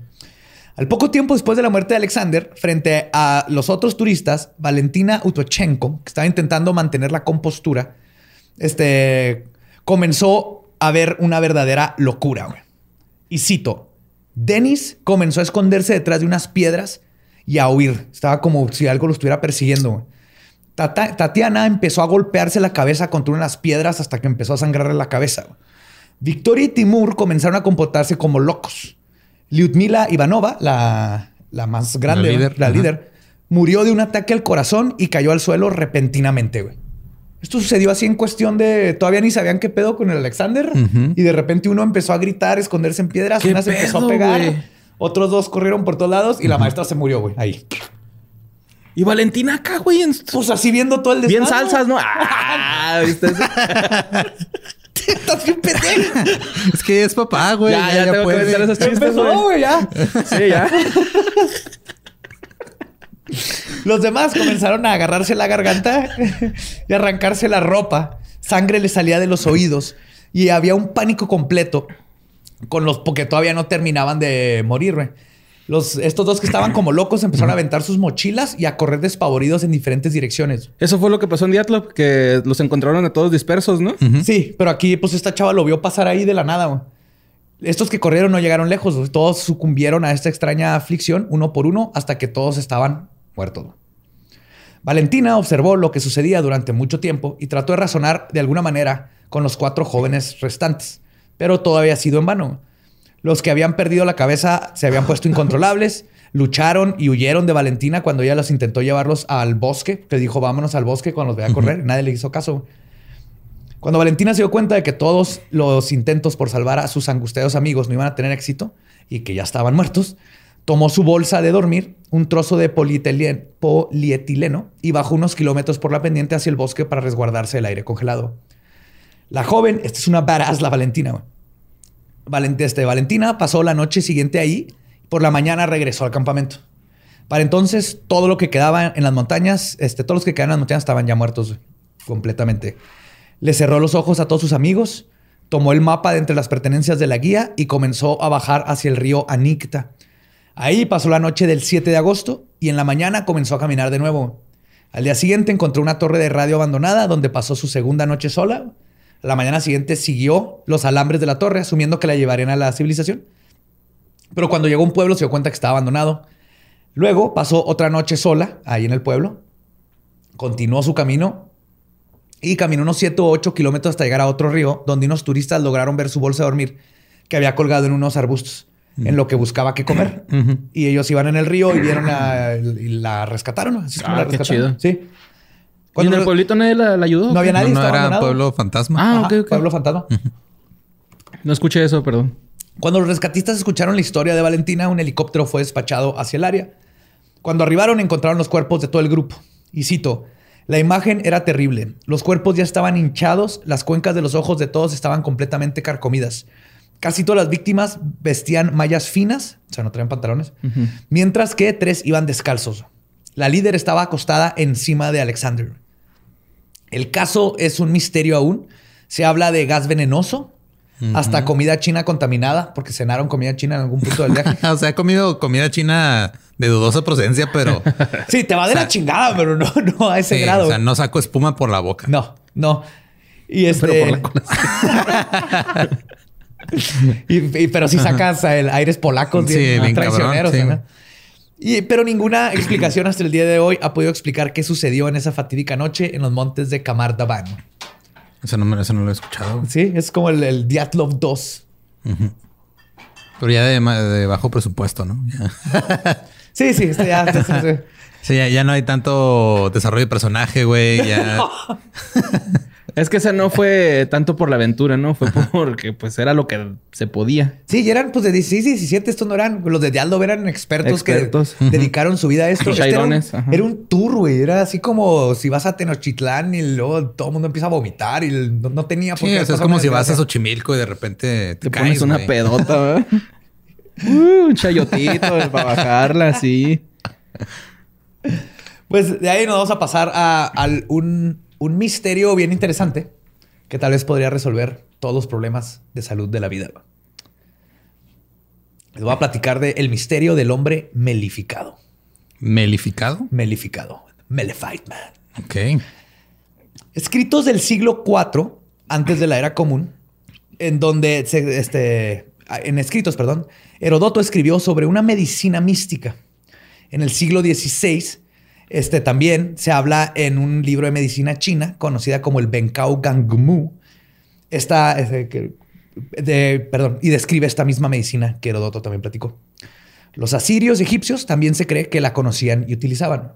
S2: Al poco tiempo después de la muerte de Alexander, frente a los otros turistas, Valentina Utochenko, que estaba intentando mantener la compostura, este, comenzó a ver una verdadera locura. Y cito, Denis comenzó a esconderse detrás de unas piedras y a huir. Estaba como si algo lo estuviera persiguiendo. Tatiana empezó a golpearse la cabeza contra unas piedras hasta que empezó a sangrarle la cabeza. Victoria y Timur comenzaron a comportarse como locos. Lyudmila Ivanova, la, más grande, la líder, murió de un ataque al corazón y cayó al suelo repentinamente, güey. Esto sucedió así en cuestión de... Todavía ni sabían qué pedo con el Alexander. Y de repente uno empezó a gritar, esconderse en piedras. Una se empezó a pegar. Otros dos corrieron por todos lados. Y la maestra se murió, güey. Ahí.
S3: Y Valentina acá, güey.
S2: Pues así viendo todo el
S3: desmadre. Bien salsas, ¿no? Ah, ¿viste?
S2: Estás bien pendejo.
S1: Es que es papá, güey.
S3: Ya, ya, ya tengo puede. que esos chistes,
S2: güey. ya.
S3: Sí, ya.
S2: Los demás comenzaron a agarrarse la garganta y arrancarse la ropa. Sangre le salía de los oídos y había un pánico completo con los porque todavía no terminaban de morir, güey estos dos que estaban como locos empezaron a aventar sus mochilas y a correr despavoridos en diferentes direcciones.
S3: Eso fue lo que pasó en Diatlov, que los encontraron a todos dispersos, ¿no?
S2: Sí, pero aquí pues esta chava lo vio pasar ahí de la nada. Estos que corrieron no llegaron lejos, todos sucumbieron a esta extraña aflicción uno por uno hasta que todos estaban muertos. Valentina observó lo que sucedía durante mucho tiempo y trató de razonar de alguna manera con los cuatro jóvenes restantes, pero todo había sido en vano. Los que habían perdido la cabeza se habían puesto incontrolables, lucharon y huyeron de Valentina cuando ella los intentó llevarlos al bosque. Le dijo, vámonos al bosque cuando los vea correr. Nadie le hizo caso. Cuando Valentina se dio cuenta de que todos los intentos por salvar a sus angustiados amigos no iban a tener éxito y que ya estaban muertos, tomó su bolsa de dormir, un trozo de polietileno y bajó unos kilómetros por la pendiente hacia el bosque para resguardarse del aire congelado. La joven, esta es una badass, la Valentina, este, Valentina pasó la noche siguiente ahí, Por la mañana regresó al campamento. Para entonces, todo lo que quedaba en las montañas, este, todos los que quedaban en las montañas estaban ya muertos completamente. Le cerró los ojos a todos sus amigos, tomó el mapa de entre las pertenencias de la guía y comenzó a bajar hacia el río Anicta. Ahí pasó la noche del 7 de agosto y en la mañana comenzó a caminar de nuevo. Al día siguiente encontró una torre de radio abandonada donde pasó su segunda noche sola. la mañana siguiente siguió los alambres de la torre, asumiendo que la llevarían a la civilización. Pero cuando llegó a un pueblo se dio cuenta que estaba abandonado. Luego pasó otra noche sola ahí en el pueblo. Continuó su camino y caminó unos 7 o 8 kilómetros hasta llegar a otro río donde unos turistas lograron ver su bolsa de dormir que había colgado en unos arbustos en lo que buscaba qué comer. Y ellos iban en el río y vieron a, y la rescataron. Así es como
S3: ah,
S2: la rescataron. Sí.
S3: ¿Y en el pueblito nadie la, ayudó?
S2: No había nadie.
S1: No, no era pueblo fantasma.
S2: Ah, ok, Pueblo fantasma.
S3: No escuché eso, perdón.
S2: Cuando los rescatistas escucharon la historia de Valentina, un helicóptero fue despachado hacia el área. Cuando arribaron encontraron los cuerpos de todo el grupo. Y cito, la imagen era terrible. Los cuerpos ya estaban hinchados, las cuencas de los ojos de todos estaban completamente carcomidas. Casi todas las víctimas vestían mallas finas, o sea, no traían pantalones, mientras que tres iban descalzos. La líder estaba acostada encima de Alexander. El caso es un misterio aún. Se habla de gas venenoso, hasta comida china contaminada, porque cenaron comida china en algún punto del viaje.
S1: o sea, he comido comida china de dudosa procedencia, pero.
S2: sí, te va de la chingada, pero no, no a ese grado.
S1: O sea, no saco espuma por la boca.
S2: No, no. Y este. Pero por la y, pero si sacas el aires polacos bien, sí, traicioneros. y, pero ninguna explicación hasta el día de hoy ha podido explicar qué sucedió en esa fatídica noche en los montes de Kamar Daban.
S1: Eso no, eso no lo he escuchado.
S2: Sí, es como el, el Diatlov 2.
S1: Pero ya de, bajo presupuesto, ¿no?
S2: sí, sí, este ya,
S1: sí, ya, ya, no hay tanto desarrollo de personaje, güey. Ya...
S3: Es que ese no fue tanto por la aventura, ¿no? Fue porque pues era lo que se podía.
S2: Sí, y eran pues de 16, 17. Estos no eran... Los de Dialdo eran expertos, que dedicaron su vida a esto. Este era, un, tour, güey. Era así como si vas a Tenochtitlán y luego todo el mundo empieza a vomitar y no, tenía
S1: por qué... es como si vas a Xochimilco y de repente
S3: te, pones una pedota, ¿verdad? uh, un chayotito para bajarla, sí.
S2: Pues de ahí nos vamos a pasar a, un un misterio bien interesante que tal vez podría resolver todos los problemas de salud de la vida. Les voy a platicar del el misterio del hombre melificado.
S1: ¿Melificado?
S2: Melificado. Melified man.
S1: Ok.
S2: Escritos del siglo IV, antes de la era común, en donde, este, en escritos, perdón, Herodoto escribió sobre una medicina mística. En el siglo XVI este también se habla en un libro de medicina china conocida como el Benkao Gangmu. Esta, este, de, perdón, y describe esta misma medicina que Herodoto también platicó. Los asirios egipcios también se cree que la conocían y utilizaban.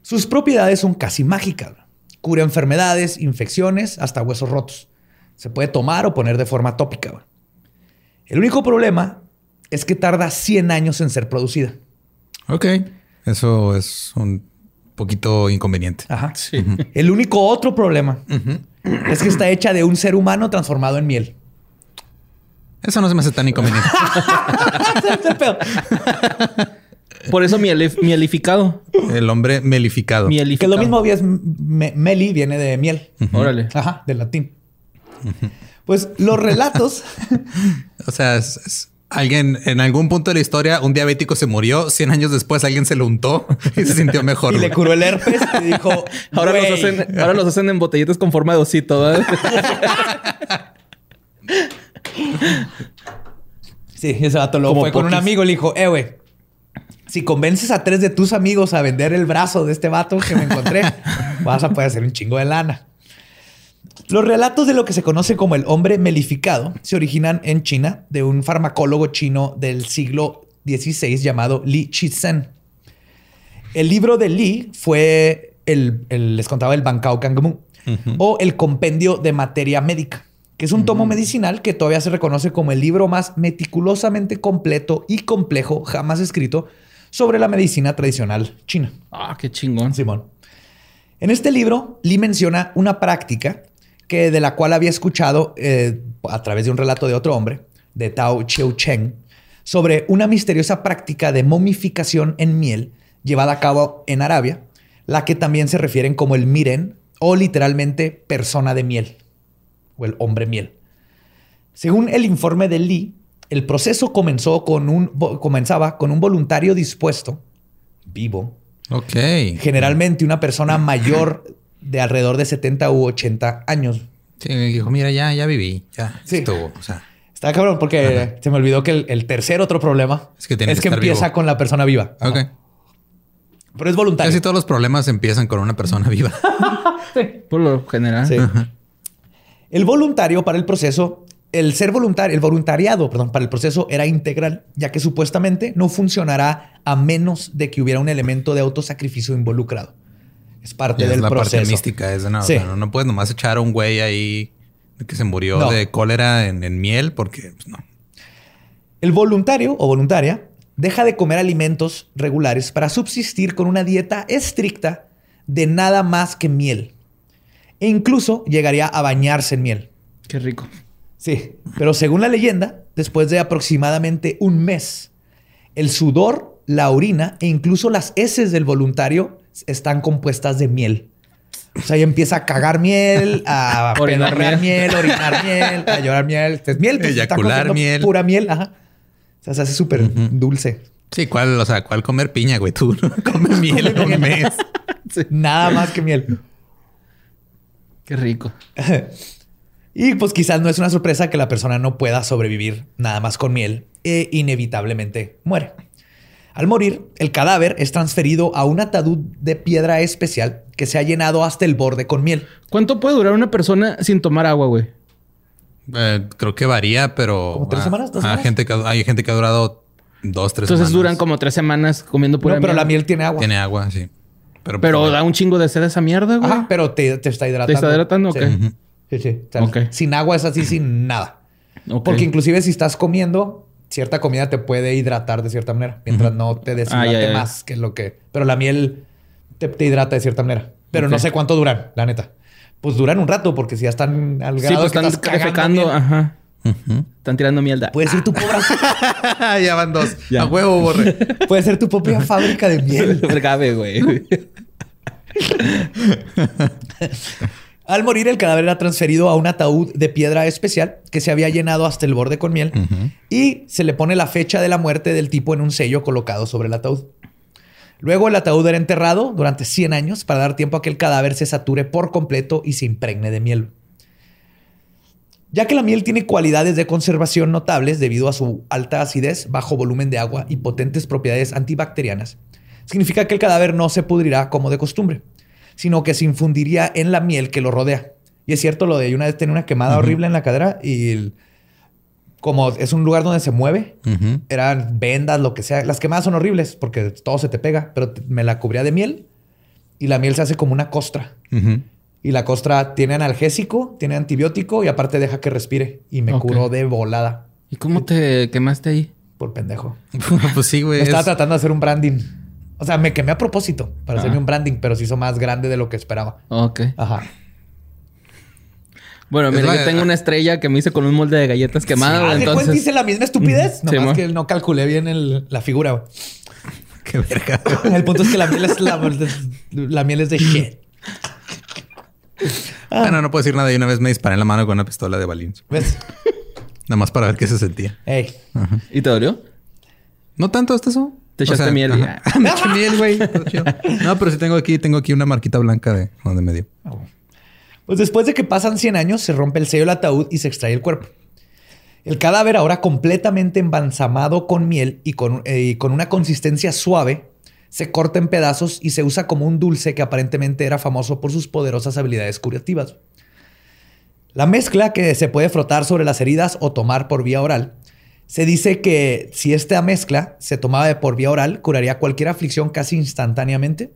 S2: Sus propiedades son casi mágicas. Cura enfermedades, infecciones, hasta huesos rotos. Se puede tomar o poner de forma tópica. El único problema es que tarda 100 años en ser producida.
S1: Ok. Eso es un poquito inconveniente.
S2: Ajá. Sí. El único otro problema es que está hecha de un ser humano transformado en miel.
S1: Eso no se me hace tan inconveniente.
S3: Por eso mielificado.
S1: El hombre melificado.
S2: Que lo mismo es meli viene de miel.
S3: Órale.
S2: Ajá, del latín. Pues los relatos.
S1: o sea, es Alguien en algún punto de la historia, un diabético se murió. 100 años después, alguien se lo untó y se sintió mejor.
S2: y le curó el herpes y dijo:
S3: ahora los, hacen, ahora los hacen en botellitas con forma de osito.
S2: sí, ese vato lo fue con un amigo y le dijo: Eh, güey, si convences a tres de tus amigos a vender el brazo de este vato que me encontré, vas a poder hacer un chingo de lana. Los relatos de lo que se conoce como el hombre melificado se originan en China de un farmacólogo chino del siglo XVI llamado Li Chizhen. El libro de Li fue el, les contaba el Bancao Kangmu o el compendio de materia médica, que es un tomo medicinal que todavía se reconoce como el libro más meticulosamente completo y complejo jamás escrito sobre la medicina tradicional china.
S3: Ah, qué chingón.
S2: Simón. En este libro, Li menciona una práctica que de la cual había escuchado eh, a través de un relato de otro hombre, de Tao Chiu Cheng, sobre una misteriosa práctica de momificación en miel llevada a cabo en Arabia, la que también se refieren como el miren o literalmente persona de miel o el hombre miel. Según el informe de Lee, el proceso comenzó con un, comenzaba con un voluntario dispuesto, vivo.
S1: Ok.
S2: Generalmente una persona mayor de alrededor de 70 u 80 años.
S1: Sí, me dijo, mira, ya, ya viví, ya estuvo. O sea.
S2: Está cabrón porque se me olvidó que el, tercer otro problema es que, es que, empieza con la persona viva.
S1: Ok.
S2: Pero es voluntario.
S1: Casi todos los problemas empiezan con una persona viva.
S3: Por lo general.
S2: Sí. El voluntario para el proceso el ser voluntario, el voluntariado, perdón, para el proceso era integral, ya que supuestamente no funcionará a menos de que hubiera un elemento de autosacrificio involucrado. Es parte del es la parte
S1: mística, es de no, no, puedes nomás echar a un güey ahí que se murió de cólera en, miel, porque pues, no.
S2: El voluntario o voluntaria deja de comer alimentos regulares para subsistir con una dieta estricta de nada más que miel. E incluso llegaría a bañarse en miel.
S3: Qué rico.
S2: Sí, pero según la leyenda, después de aproximadamente un mes, el sudor, la orina e incluso las heces del voluntario están compuestas de miel. O sea, ahí empieza a cagar miel, a orinar miel. orinar miel, a llorar miel. Es miel,
S1: pues, eyacular miel.
S2: Pura miel, ajá. O sea, se hace súper dulce.
S1: Sí, ¿cuál, o sea, cuál comer piña, güey? Tú no comes miel en un mes.
S2: Nada más que miel.
S3: Qué rico.
S2: Y pues quizás no es una sorpresa que la persona no pueda sobrevivir nada más con miel e inevitablemente muere. Al morir, el cadáver es transferido a un ataúd de piedra especial que se ha llenado hasta el borde con miel.
S3: ¿Cuánto puede durar una persona sin tomar agua, güey?
S1: Eh, creo que varía, pero...
S2: ¿Como tres semanas?
S1: Hay, gente que, hay gente que ha durado dos, tres
S3: Entonces duran como tres semanas comiendo pura
S2: no, pero la miel tiene agua.
S1: Tiene agua, sí.
S3: Pero, pero da un chingo de sed esa mierda, güey.
S2: Ajá, pero te, está hidratando.
S3: ¿Te está hidratando? Ok.
S2: Sí, sí. Sin agua es así, sin nada. Porque inclusive si estás comiendo, cierta comida te puede hidratar de cierta manera, mientras no te deshidrate ah, más que lo que... Pero la miel te, hidrata de cierta manera. Pero no sé cuánto duran, la neta. Pues duran un rato, porque si ya están al grado
S3: sí, pues están defecando, ajá. Están tirando mierda.
S2: Puede ser tu pobre.
S1: ya van dos. A huevo, borre.
S2: Puede ser tu propia fábrica de miel.
S3: Güey.
S2: Al morir, el cadáver era transferido a un ataúd de piedra especial que se había llenado hasta el borde con miel y se le pone la fecha de la muerte del tipo en un sello colocado sobre el ataúd. Luego el ataúd era enterrado durante 100 años para dar tiempo a que el cadáver se sature por completo y se impregne de miel. Ya que la miel tiene cualidades de conservación notables debido a su alta acidez, bajo volumen de agua y potentes propiedades antibacterianas, significa que el cadáver no se pudrirá como de costumbre sino que se infundiría en la miel que lo rodea. Y es cierto lo de una vez tener una quemada horrible en la cadera y como es un lugar donde se mueve, eran vendas, lo que sea. Las quemadas son horribles porque todo se te pega, pero me la cubría de miel y la miel se hace como una costra. Y la costra tiene analgésico, tiene antibiótico y aparte deja que respire. Y me curó de volada.
S3: ¿Y cómo te quemaste ahí?
S2: Por pendejo.
S1: pues sí, güey.
S2: Estaba tratando de hacer un branding. O sea, me quemé a propósito para hacerme un branding, pero se hizo más grande de lo que esperaba.
S3: Ok.
S2: Ajá.
S3: Bueno, mira, yo tengo una estrella que me hice con un molde de galletas quemadas.
S2: Sí, entonces... hice la misma estupidez. Nomás más que no calculé bien la figura.
S1: Qué verga.
S2: el punto es que la miel es la, la miel es de shit.
S1: Ah. Bueno, no puedo decir nada. Y una vez me disparé en la mano con una pistola de balines. ¿Ves? Nada más para ver qué se sentía.
S2: Ey.
S3: ¿Y te dolió?
S1: No tanto hasta eso.
S3: Te echaste miel.
S1: Me eché miel, güey. No, pero sí tengo aquí, tengo aquí una marquita blanca de donde me dio. Ah,
S2: pues después de que pasan 100 años, se rompe el sello del ataúd y se extrae el cuerpo. El cadáver, ahora completamente embalsamado con miel y con, eh, y con una consistencia suave, se corta en pedazos y se usa como un dulce que aparentemente era famoso por sus poderosas habilidades curativas. La mezcla que se puede frotar sobre las heridas o tomar por vía oral se dice que si esta mezcla se tomaba de por vía oral, curaría cualquier aflicción casi instantáneamente.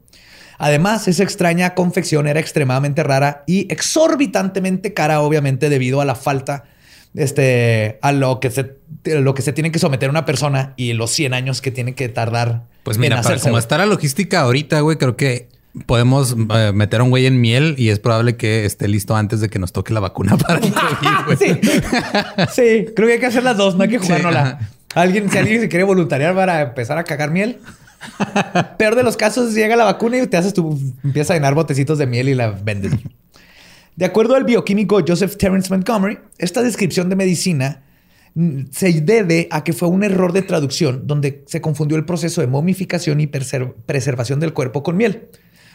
S2: Además, esa extraña confección era extremadamente rara y exorbitantemente cara, obviamente, debido a la falta, este, a lo que se, lo que se tiene que someter una persona y los 100 años que tiene que tardar.
S1: Pues mira, para como está la logística ahorita, güey, creo que podemos eh, meter a un güey en miel y es probable que esté listo antes de que nos toque la vacuna para el
S2: COVID, sí. sí, creo que hay que hacer las dos, no hay que jugárnosla. Alguien, si alguien se quiere voluntariar para empezar a cagar miel. Peor de los casos, llega la vacuna y te haces tu, empiezas a llenar botecitos de miel y la vendes. De acuerdo al bioquímico Joseph Terence Montgomery, esta descripción de medicina mm, se debe a que fue un error de traducción donde se confundió el proceso de momificación y preservación del cuerpo con miel,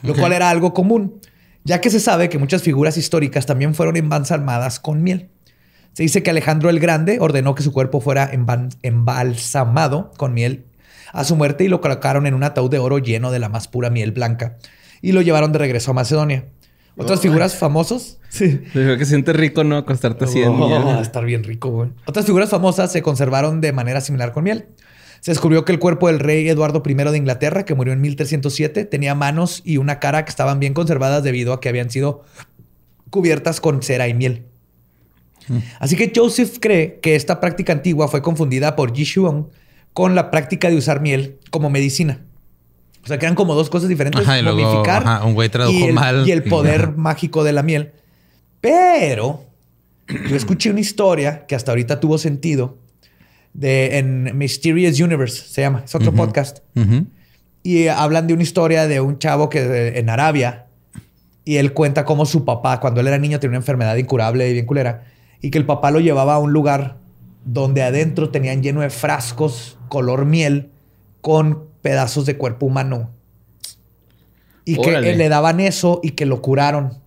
S2: lo cual era algo común, ya que se sabe que muchas figuras históricas también fueron embalsamadas con miel. Se dice que Alejandro el Grande ordenó que su cuerpo fuera embalsamado con miel a su muerte y lo colocaron en un ataúd de oro lleno de la más pura miel blanca y lo llevaron de regreso a Macedonia. Otras figuras famosas.
S3: Sí. Digo que siente rico, ¿no? Acostarte así en
S2: miel. estar bien rico, güey. Otras figuras famosas se conservaron de manera similar con miel. Se descubrió que el cuerpo del rey Eduardo I de Inglaterra, que murió en 1307, tenía manos y una cara que estaban bien conservadas debido a que habían sido cubiertas con cera y miel. Así que Joseph cree que esta práctica antigua fue confundida por Ji con la práctica de usar miel como medicina. O sea, que eran como dos cosas diferentes.
S1: y momificar un güey tradujo
S2: y el,
S1: mal.
S2: Y el poder mágico de la miel. Pero yo escuché una historia que hasta ahorita tuvo sentido de en Mysterious Universe, se llama. Es otro podcast. Y hablan de una historia de un chavo que en Arabia y él cuenta cómo su papá, cuando él era niño, tenía una enfermedad incurable y bien culera y que el papá lo llevaba a un lugar donde adentro tenían lleno de frascos color miel con pedazos de cuerpo humano. Y que le daban eso y que lo curaron.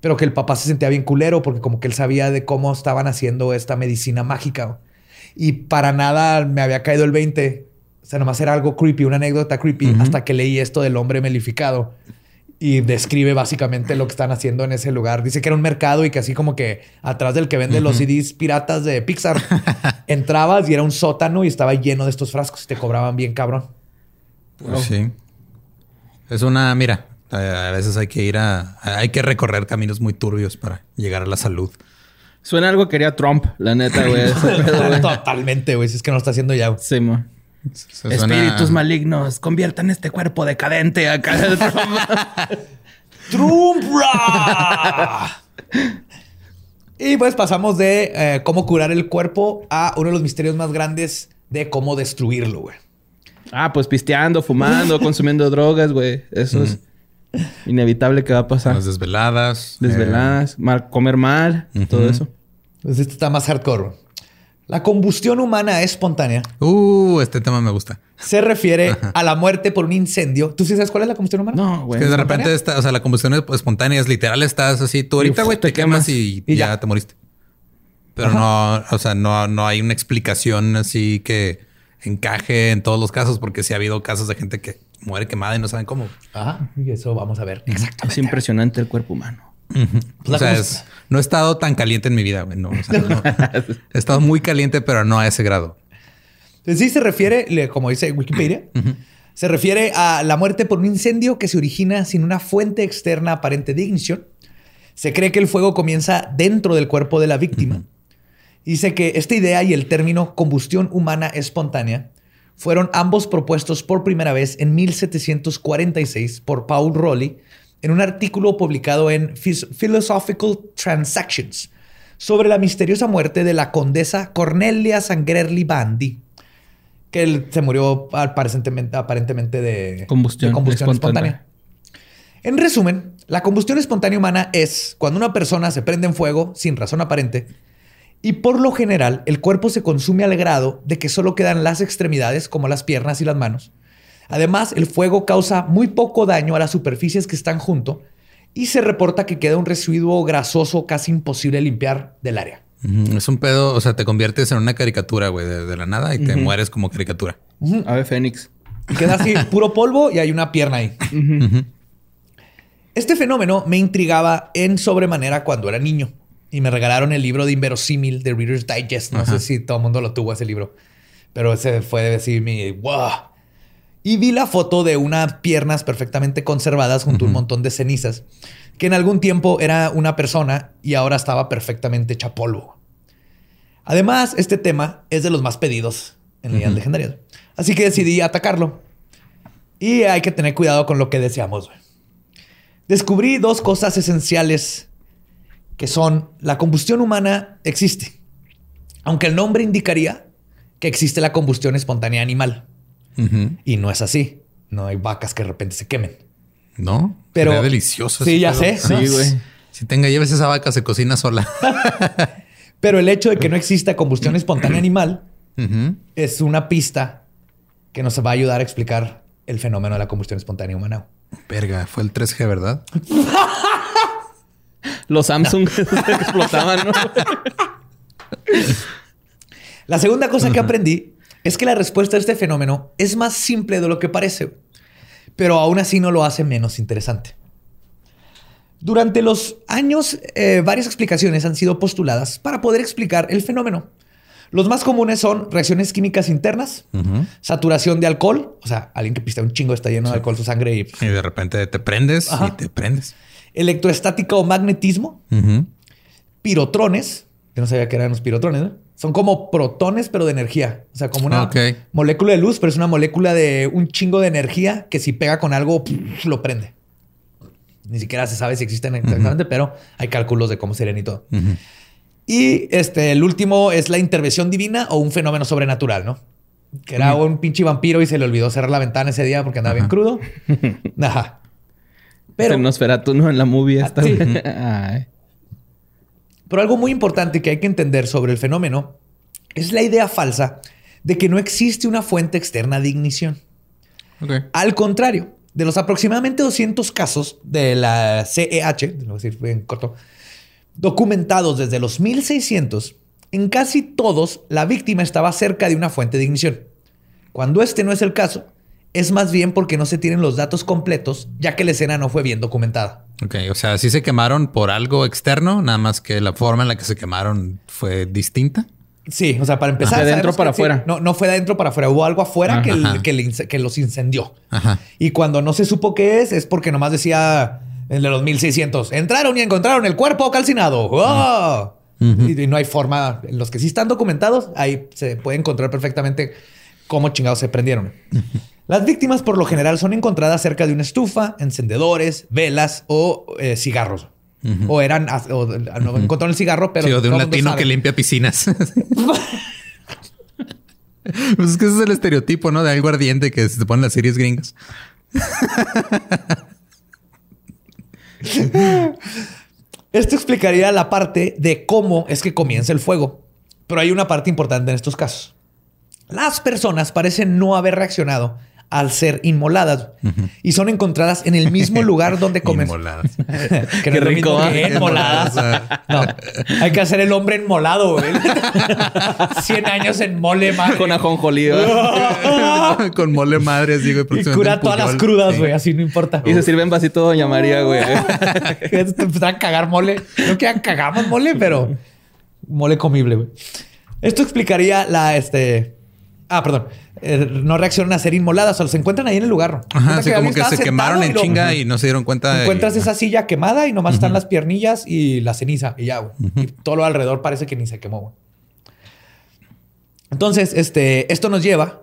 S2: Pero que el papá se sentía bien culero porque como que él sabía de cómo estaban haciendo esta medicina mágica. Y para nada me había caído el 20. O sea, nomás era algo creepy, una anécdota creepy, hasta que leí esto del hombre melificado y describe básicamente lo que están haciendo en ese lugar. Dice que era un mercado y que así como que atrás del que vende los CDs piratas de Pixar, entrabas y era un sótano y estaba lleno de estos frascos y te cobraban bien cabrón.
S1: Pues sí. Es una, mira, a veces hay que ir a, hay que recorrer caminos muy turbios para llegar a la salud.
S3: Suena algo que quería Trump, la neta, güey.
S2: Totalmente, güey. Si es que no lo está haciendo ya.
S3: Sí, man. Espíritus malignos, conviertan este cuerpo decadente acá.
S2: Trump. y pues pasamos de eh, cómo curar el cuerpo a uno de los misterios más grandes de cómo destruirlo, güey.
S3: Ah, pues pisteando, fumando, consumiendo drogas, güey. Eso es inevitable que va a pasar.
S1: Las desveladas.
S3: Desveladas, eh, comer mal, todo eso.
S2: Pues esto está más hardcore. La combustión humana espontánea.
S1: Uh, este tema me gusta.
S2: Se refiere a la muerte por un incendio. ¿Tú sí sabes cuál es la combustión humana?
S1: No, güey. Es que de repente está, o sea, la combustión espontánea es literal, estás así, tú ahorita, güey, te, quemas y, ya. te moriste. Pero no, o sea, no, no hay una explicación así que encaje en todos los casos, porque sí ha habido casos de gente que muere quemada y no saben cómo.
S2: Ajá, y eso vamos a ver.
S3: Exactamente. Es impresionante el cuerpo humano.
S1: o sea, no he estado tan caliente en mi vida. No, he estado muy caliente, pero no a ese grado.
S2: Sí se refiere, como dice Wikipedia, se refiere a la muerte por un incendio que se origina sin una fuente externa aparente de ignición. Se cree que el fuego comienza dentro del cuerpo de la víctima. Dice que esta idea y el término combustión humana espontánea fueron ambos propuestos por primera vez en 1746 por Paul Rowley en un artículo publicado en Philosophical Transactions sobre la misteriosa muerte de la condesa Cornelia Sangrerli Bandi, que se murió aparentemente, de combustión, espontánea. En resumen, la combustión espontánea humana es cuando una persona se prende en fuego sin razón aparente y por lo general el cuerpo se consume al grado de que solo quedan las extremidades como las piernas y las manos Además, el fuego causa muy poco daño a las superficies que están junto y se reporta que queda un residuo grasoso casi imposible de limpiar del área.
S1: Es un pedo, o sea, te conviertes en una caricatura, güey, de, la nada y te mueres como caricatura.
S3: Ave Fénix.
S2: Y queda así, puro polvo y hay una pierna ahí. Este fenómeno me intrigaba en sobremanera cuando era niño y me regalaron el libro de Inverosímil de Reader's Digest. No sé si todo el mundo lo tuvo ese libro, pero ese fue de decir mi wow y vi la foto de unas piernas perfectamente conservadas junto a un montón de cenizas, que en algún tiempo era una persona y ahora estaba perfectamente hecha polvo. Además, este tema es de los más pedidos en leyendas legendarias. Así que decidí atacarlo. Y hay que tener cuidado con lo que deseamos. Descubrí dos cosas esenciales que son la combustión humana existe. Aunque el nombre indicaría que existe la combustión espontánea animal. Y no es así. No hay vacas que de repente se quemen.
S1: No, pero es delicioso.
S2: Sí, ya sé.
S1: Sí, güey. Si tenga, lleves esa vaca, se cocina sola.
S2: pero el hecho de que no exista combustión espontánea animal es una pista que nos va a ayudar a explicar el fenómeno de la combustión espontánea humana.
S1: Verga, fue el 3G, ¿verdad?
S3: Los Samsung explotaban, ¿no?
S2: La segunda cosa que aprendí es que la respuesta a este fenómeno es más simple de lo que parece, pero aún así no lo hace menos interesante. Durante los años, eh, varias explicaciones han sido postuladas para poder explicar el fenómeno. Los más comunes son reacciones químicas internas, saturación de alcohol, o sea, alguien que pista un chingo está lleno de alcohol su sangre y,
S1: de repente te prendes y te prendes.
S2: Electroestática o magnetismo, pirotrones, yo no sabía que eran los pirotrones, son como protones, pero de energía. O sea, como una molécula de luz, pero es una molécula de un chingo de energía que si pega con algo, lo prende. Ni siquiera se sabe si existen exactamente, pero hay cálculos de cómo serían y todo. Y este, el último es la intervención divina o un fenómeno sobrenatural, ¿no? Que era un pinche vampiro y se le olvidó cerrar la ventana ese día porque andaba bien crudo. Ajá.
S3: Pero. tú ¿no? En la movie esta.
S2: Pero algo muy importante que hay que entender sobre el fenómeno es la idea falsa de que no existe una fuente externa de ignición. Al contrario, de los aproximadamente 200 casos de la CEH, lo voy a decir en corto, documentados desde los 1600, en casi todos la víctima estaba cerca de una fuente de ignición. Cuando este no es el caso, es más bien porque no se tienen los datos completos, ya que la escena no fue bien documentada.
S1: Ok, o sea, sí se quemaron por algo externo, nada más que la forma en la que se quemaron fue distinta.
S2: Sí, o sea, para empezar.
S3: De dentro para afuera.
S2: no, no fue de adentro para afuera. Hubo algo afuera que, que, los incendió. Y cuando no se supo qué es, es porque nomás decía en los 1600. Entraron y encontraron el cuerpo calcinado. ¡Oh! y, no hay forma. Los que sí están documentados, ahí se puede encontrar perfectamente cómo chingados se prendieron. Las víctimas por lo general son encontradas cerca de una estufa, encendedores, velas o eh, cigarros. O eran, o, no encontraron el cigarro, pero.
S1: Sí, o de un latino que limpia piscinas. pues es que ese es el estereotipo, ¿no? De algo ardiente que se pone en las series gringas.
S2: Esto explicaría la parte de cómo es que comienza el fuego. Pero hay una parte importante en estos casos. Las personas parecen no haber reaccionado al ser inmoladas y son encontradas en el mismo lugar donde comen.
S1: Inmoladas.
S2: que Qué rico. Inmoladas. no, hay que hacer el hombre enmolado, güey. 100 años en mole, madre.
S3: Con ajonjolí.
S1: Con mole madre, así, güey.
S2: Y cura todas las crudas, güey. Así no importa.
S3: Y se sirve en vasito Doña María, güey.
S2: Te empezaron a cagar mole. No que cagamos mole, pero mole comible, güey. Esto explicaría la, este... Ah, perdón. Eh, no reaccionan a ser inmoladas, o se encuentran ahí en el lugar.
S1: Ajá, así como que se quemaron en chinga y no se dieron cuenta.
S2: Encuentras esa silla quemada y nomás están las piernillas y la ceniza y ya, güey. Y todo lo alrededor parece que ni se quemó, güey. Entonces, este, esto nos lleva.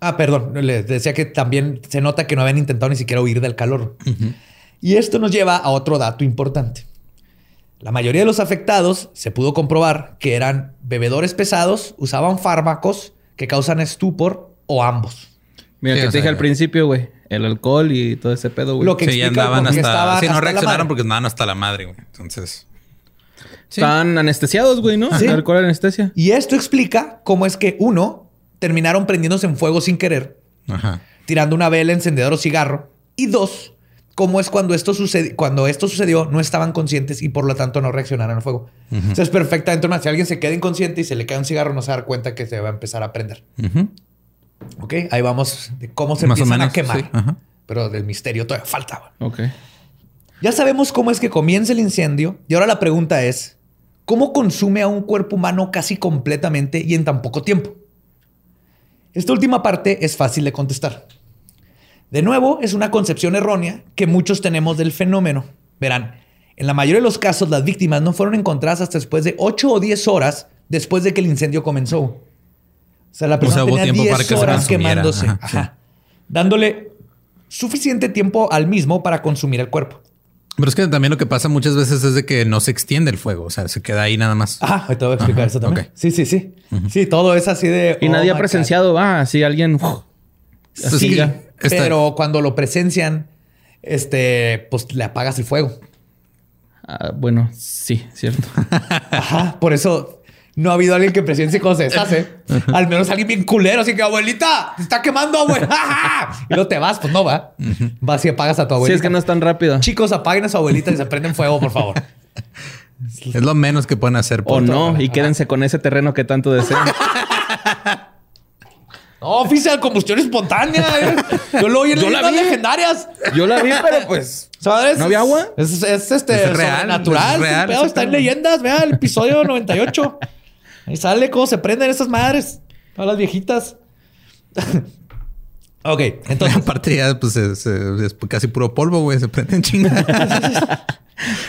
S2: Ah, perdón, les decía que también se nota que no habían intentado ni siquiera huir del calor. Y esto nos lleva a otro dato importante. La mayoría de los afectados se pudo comprobar que eran bebedores pesados, usaban fármacos que causan estupor o ambos.
S3: Mira, que te dije al principio, güey. El alcohol y todo ese pedo, güey.
S1: Lo que sí, andaban hasta... Sí, no reaccionaron porque andaban hasta la madre, güey. Entonces...
S3: Estaban anestesiados, güey, ¿no? Sí. alcohol anestesia.
S2: Y esto explica cómo es que, uno, terminaron prendiéndose en fuego sin querer. Ajá. Tirando una vela, encendedor o cigarro. Y dos, cómo es cuando esto, sucedió, cuando esto sucedió, no estaban conscientes y por lo tanto no reaccionaron al fuego. Entonces es perfectamente Si alguien se queda inconsciente y se le cae un cigarro, no se da cuenta que se va a empezar a prender. Ok, ahí vamos de cómo se empiezan a quemar. Pero del misterio todavía falta.
S3: Ok.
S2: Ya sabemos cómo es que comienza el incendio y ahora la pregunta es, ¿cómo consume a un cuerpo humano casi completamente y en tan poco tiempo? Esta última parte es fácil de contestar. De nuevo, es una concepción errónea que muchos tenemos del fenómeno. Verán, en la mayoría de los casos las víctimas no fueron encontradas hasta después de 8 o 10 horas después de que el incendio comenzó. O sea, la persona tenía 10 horas quemándose, dándole suficiente tiempo al mismo para consumir el cuerpo.
S1: Pero es que también lo que pasa muchas veces es de que no se extiende el fuego, o sea, se queda ahí nada más.
S2: Ah, te voy a explicar eso también. Sí, sí, sí. Sí, todo es así de.
S3: Y nadie oh ha presenciado, ah, sí, alguien.
S2: sí, pero cuando lo presencian, este, pues le apagas el fuego.
S3: Ah, bueno, sí, cierto.
S2: Ajá, por eso no ha habido alguien que presencie cómo se deshace. Al menos alguien bien culero, así que abuelita, se está quemando, abuela. y no te vas, pues no va. Vas y apagas a tu abuelita.
S3: Sí, es que no es tan rápido.
S2: Chicos, apaguen a su abuelita y se prenden fuego, por favor.
S1: Es lo menos que pueden hacer.
S3: Por o no, y quédense con ese terreno que tanto desean.
S2: No, oficial, combustión espontánea. Eh. Yo lo oí en las legendarias.
S3: Yo la vi, pero pues. ¿Sabes? ¿No había agua?
S2: Es, este es real, natural. real, está en leyendas. Vea el episodio 98. Ahí sale cómo se prenden esas madres. Todas las viejitas. Ok, entonces.
S1: Aparte, ya pues es, casi puro polvo, güey. Se prenden chingadas.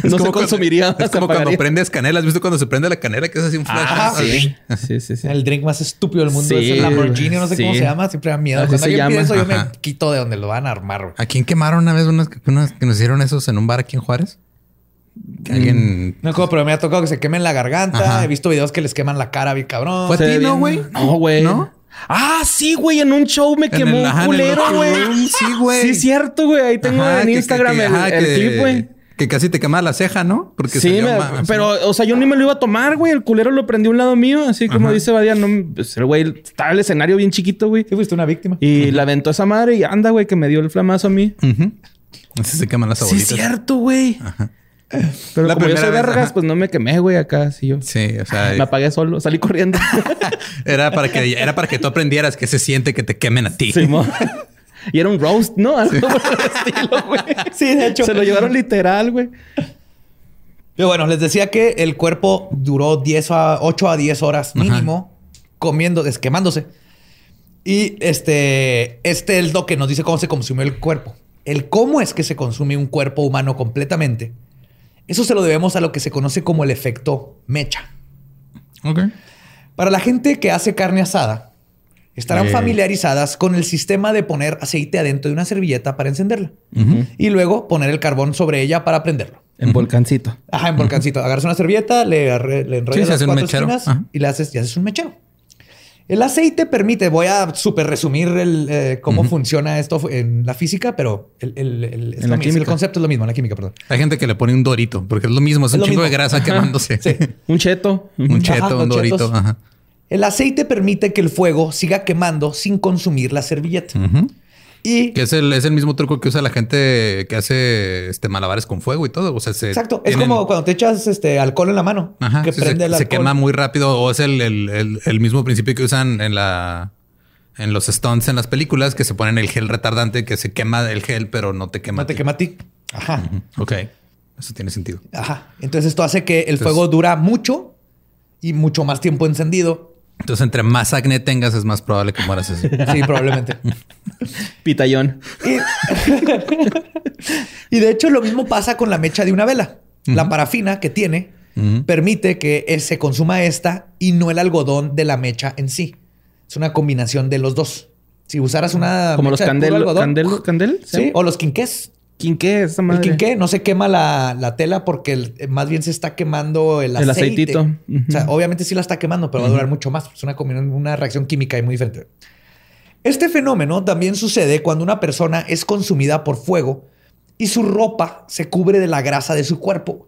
S3: no se consumiría.
S1: es como cuando prendes canela. ¿Has visto cuando se prende la canela que es así un flash? Ah,
S2: sí. sí. sí, sí, El drink más estúpido del mundo es el Lamborghini. No sé cómo se llama. Siempre da miedo. Cuando alguien pide eso, yo me quito de donde lo van a armar.
S1: ¿A quién quemaron una vez unas, que nos hicieron esos en un bar aquí en Juárez? alguien.
S2: Mm. No, como, pero me ha tocado que se quemen la garganta. He visto videos que les queman la cara, bien cabrón.
S1: ¿Fue a ti, no, güey?
S3: No, güey. ¿No? Ah, sí, güey, en un show me quemó un culero, güey.
S1: Sí, güey.
S3: Sí, cierto, güey. Ahí tengo en Instagram el, clip, güey.
S1: Que casi te quema la ceja, ¿no?
S3: Porque sí, pero, o sea, yo ni me lo iba a tomar, güey. El culero lo prendió a un lado mío, así como dice Badia. No, pues, el güey estaba en el escenario bien chiquito, güey.
S2: Sí, fuiste una víctima.
S3: Y la aventó esa madre y anda, güey, que me dio el flamazo a mí.
S1: Así se queman las abuelitas.
S3: Sí, cierto, güey. Ajá. Pero la como yo soy vergas, pues no me quemé, güey, acá. Sí, yo.
S1: Sí, o sea...
S3: Me apagué solo. Salí corriendo.
S1: era, para que, era para que tú aprendieras que se siente que te quemen a ti.
S3: Sí, y era un roast, ¿no? Algo por el estilo, güey. Sí, de hecho. Se lo llevaron literal, güey.
S2: Pero bueno, les decía que el cuerpo duró 10 a 8 a 10 horas mínimo comiendo, desquemándose. Y este, este es lo que nos dice cómo se consumió el cuerpo. El cómo es que se consume un cuerpo humano completamente eso se lo debemos a lo que se conoce como el efecto mecha.
S1: Ok.
S2: Para la gente que hace carne asada, estarán familiarizadas con el sistema de poner aceite adentro de una servilleta para encenderla y luego poner el carbón sobre ella para prenderlo.
S3: En volcancito.
S2: Ajá, en volcancito. Agarras una servilleta, le, le enrollas las cuatro esquinas y le haces, y haces un mechero. El aceite permite, voy a súper resumir el, eh, cómo funciona esto en la física, pero el, el, concepto es lo mismo, en la química, perdón.
S1: Hay gente que le pone un dorito, porque es lo mismo, es, un chingo de grasa quemándose.
S3: un cheto.
S1: Un cheto, un dorito.
S2: El aceite permite que el fuego siga quemando sin consumir la servilleta.
S1: Y que es el, es el mismo truco que usa la gente que hace este malabares con fuego y todo. O sea,
S2: Exacto. Es como cuando te echas este alcohol en la mano.
S1: que prende se, se quema muy rápido. O es el, el, mismo principio que usan en la en los stunts en las películas que se ponen el gel retardante que se quema el gel, pero no te quema.
S2: No te quema a ti. Ajá.
S1: Ok. Eso tiene sentido.
S2: Ajá. Entonces esto hace que el fuego dura mucho y mucho más tiempo encendido
S1: entonces, entre más acné tengas, es más probable que mueras así.
S2: Sí, probablemente.
S3: Pitayón.
S2: Y, de hecho, lo mismo pasa con la mecha de una vela. La parafina que tiene permite que se consuma esta y no el algodón de la mecha en sí. Es una combinación de los dos. Si usaras una.
S3: Como los candel, candel, candel,
S2: ¿sí? O los quinqués.
S3: Quinqué, esa madre.
S2: El quinqué no se quema la, tela porque más bien se está quemando el aceite. El aceitito. O sea, obviamente sí la está quemando, pero va a durar mucho más. Es una, una reacción química muy diferente. Este fenómeno también sucede cuando una persona es consumida por fuego y su ropa se cubre de la grasa de su cuerpo.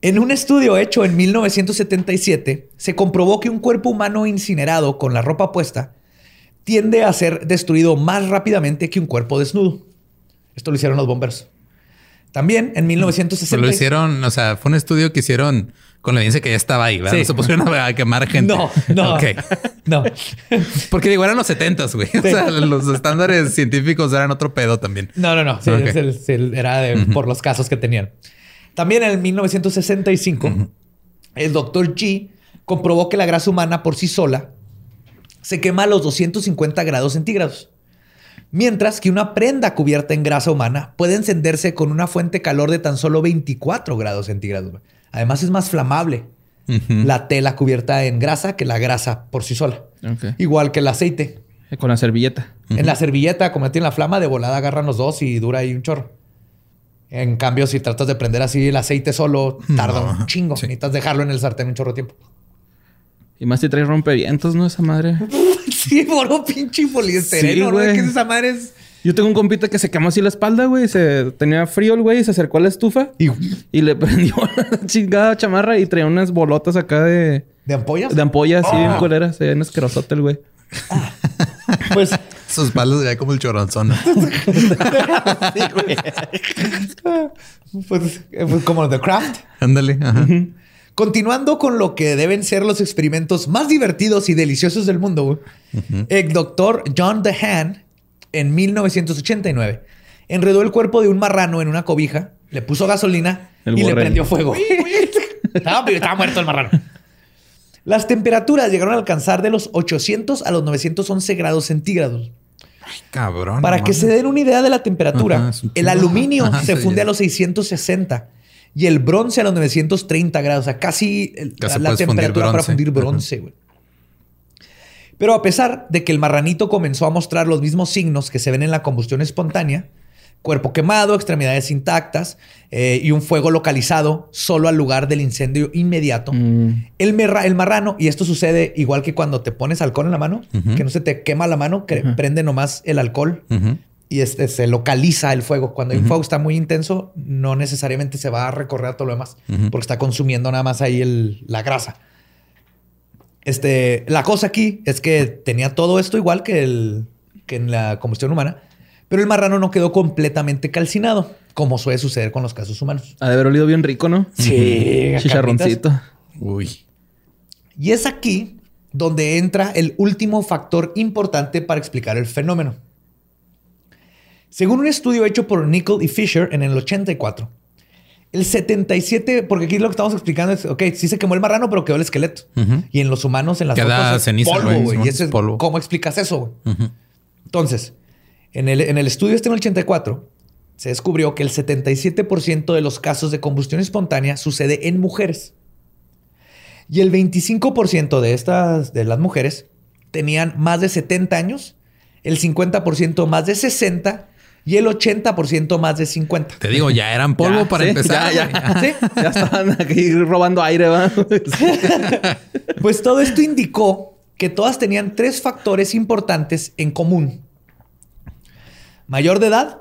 S2: En un estudio hecho en 1977, se comprobó que un cuerpo humano incinerado con la ropa puesta tiende a ser destruido más rápidamente que un cuerpo desnudo. Esto lo hicieron los bomberos. También en 1960.
S1: lo hicieron, o sea, fue un estudio que hicieron con la evidencia que ya estaba ahí, ¿verdad? No se pusieron a quemar gente.
S2: No, no. Ok. No.
S1: Porque digo, eran los 70 güey. O sea, los estándares científicos eran otro pedo también.
S2: No, no, no. era por los casos que tenían. También en 1965, el doctor G comprobó que la grasa humana por sí sola se quema a los 250 grados centígrados. Mientras que una prenda cubierta en grasa humana puede encenderse con una fuente de calor de tan solo 24 grados centígrados. Además es más flamable la tela cubierta en grasa que la grasa por sí sola. Igual que el aceite.
S3: Eh, con la servilleta.
S2: En la servilleta, como tiene la flama, de volada agarran los dos y dura ahí un chorro. En cambio, si tratas de prender así el aceite solo, tarda un chingo. Necesitas dejarlo en el sartén un chorro de tiempo.
S3: Y más si trae rompevientos, ¿no? Esa madre.
S2: sí, puro pinche poliestireno, sí, güey. ¿Qué es esa madre?
S3: Yo tengo un compita que se quemó así la espalda, güey. Se tenía frío el güey y se acercó a la estufa y, y le prendió la chingada chamarra y traía unas bolotas acá de.
S2: ¿De ampollas?
S3: De ampollas, sí, bien oh. culeras. Se veía asquerosote el güey.
S1: pues. Sus palos ya como el choronzón. sí,
S2: güey. pues, pues, como The Craft.
S1: Ándale.
S2: Continuando con lo que deben ser los experimentos más divertidos y deliciosos del mundo, el doctor John DeHaan, en 1989, enredó el cuerpo de un marrano en una cobija, le puso gasolina y le prendió fuego. estaba, estaba muerto el marrano. Las temperaturas llegaron a alcanzar de los 800 a los 911 grados centígrados.
S1: Ay, cabrón.
S2: Para que se den una idea de la temperatura, el aluminio se funde a los 660 y el bronce a los 930 grados. O sea, casi, la, temperatura para fundir bronce, güey. Pero a pesar de que el marranito comenzó a mostrar los mismos signos que se ven en la combustión espontánea, cuerpo quemado, extremidades intactas eh, y un fuego localizado solo al lugar del incendio inmediato. Mm. El, el, marrano, y esto sucede igual que cuando te pones alcohol en la mano, que no se te quema la mano, que prende nomás el alcohol y este, se localiza el fuego. Cuando el fuego está muy intenso, no necesariamente se va a recorrer a todo lo demás, porque está consumiendo nada más ahí la grasa. Este, la cosa aquí es que tenía todo esto igual que, el, que en la combustión humana, pero el marrano no quedó completamente calcinado, como suele suceder con los casos humanos.
S3: Ha de haber olido bien rico, ¿no?
S2: Sí.
S3: Chicharroncito.
S1: Uy.
S2: Y es aquí donde entra el último factor importante para explicar el fenómeno. Según un estudio hecho por Nickel y Fisher en el 84, el 77, porque aquí lo que estamos explicando es, ok, sí se quemó el marrano, pero quedó el esqueleto. Y en los humanos, en las
S1: Queda ceniza,
S2: polvo, güey. Y eso es, ¿cómo explicas eso? Entonces, en el, en el estudio este en el 84, se descubrió que el 77% de los casos de combustión espontánea sucede en mujeres. Y el 25% de estas, de las mujeres, tenían más de 70 años, el 50% más de 60 y el 80% más de 50.
S1: Te digo, ya eran polvo para empezar.
S3: Ya, ya. estaban aquí robando aire.
S2: pues todo esto indicó que todas tenían tres factores importantes en común. Mayor de edad,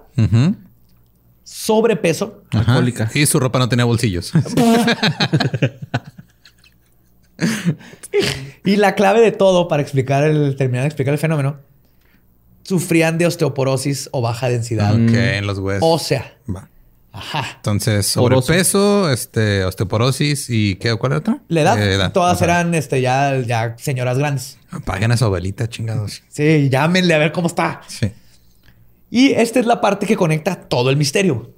S2: sobrepeso,
S1: alcohólica. Y su ropa no tenía bolsillos.
S2: y la clave de todo para explicar el, terminar de explicar el fenómeno sufrían de osteoporosis o baja densidad.
S1: Ok, en los huesos.
S2: Ósea.
S1: Va. Ajá. Entonces, sobrepeso, este, osteoporosis y ¿qué? ¿Cuál era otra?
S2: La edad. Todas eran este, ya, ya señoras grandes.
S1: Paguen a su abuelita, chingados.
S2: Sí, llámenle a ver cómo está.
S1: Sí.
S2: Y esta es la parte que conecta todo el misterio.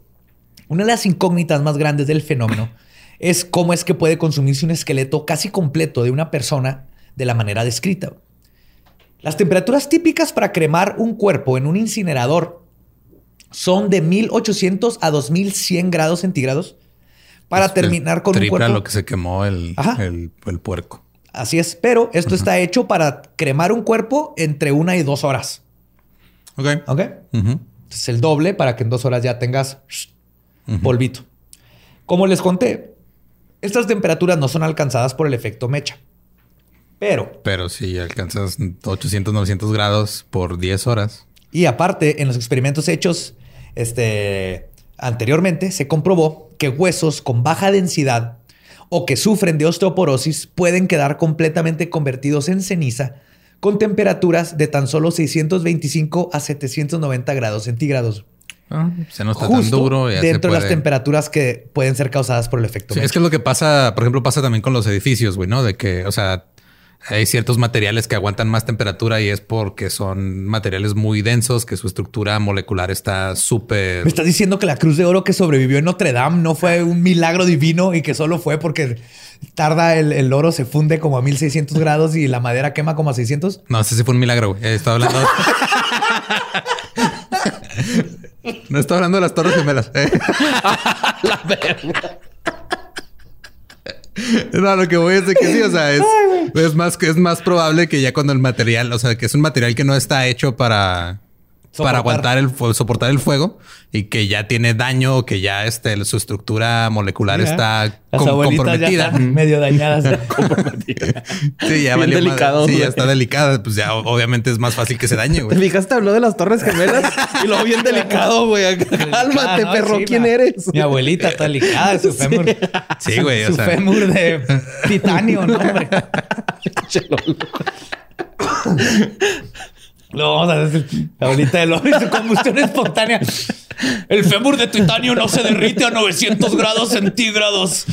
S2: Una de las incógnitas más grandes del fenómeno es cómo es que puede consumirse un esqueleto casi completo de una persona de la manera descrita. Las temperaturas típicas para cremar un cuerpo en un incinerador son de 1800 a 2100 grados centígrados para terminar con un cuerpo.
S1: lo que se quemó el, el, puerco.
S2: Así es, pero esto está hecho para cremar un cuerpo entre una y dos horas.
S1: Ok.
S2: Ok. Es el doble para que en dos horas ya tengas polvito. Como les conté, estas temperaturas no son alcanzadas por el efecto mecha. Pero.
S1: Pero si alcanzas 800, 900 grados por 10 horas.
S2: Y aparte, en los experimentos hechos este, anteriormente, se comprobó que huesos con baja densidad o que sufren de osteoporosis pueden quedar completamente convertidos en ceniza con temperaturas de tan solo 625 a 790 grados centígrados.
S1: Ah, se nos está tan duro.
S2: dentro de las temperaturas que pueden ser causadas por el efecto.
S1: Sí, es que es lo que pasa, por ejemplo, pasa también con los edificios, güey, ¿no? De que, o sea, hay ciertos materiales que aguantan más temperatura y es porque son materiales muy densos, que su estructura molecular está súper...
S2: Me estás diciendo que la Cruz de Oro que sobrevivió en Notre Dame no fue un milagro divino y que solo fue porque tarda el, oro, se funde como a 1600 grados y la madera quema como a 600?
S1: No, ese sí fue un milagro. Güey. Estaba hablando... no estaba hablando de las Torres Gemelas. ¿eh? la verga. No, lo que voy a decir que sí, o sea, es, más que es más probable que ya cuando el material, o sea, que es un material que no está hecho para para aguantar el soportar el fuego y que ya tiene daño o que ya este, su estructura molecular está comprometida.
S3: medio dañadas.
S1: sí, ya delicado, sí, ya está delicada. Pues ya obviamente es más fácil que se dañe, güey.
S3: ¿Te fijaste? Habló de las Torres Gemelas y lo bien delicado, güey. Cálmate, perro. ¿Quién eres?
S2: Mi abuelita está delicada. Su fémur.
S1: Sí, güey.
S2: Su fémur de titanio, ¿no, hombre? No, vamos a decir, la bolita de y su combustión espontánea. El fémur de titanio no se derrite a 900 grados centígrados.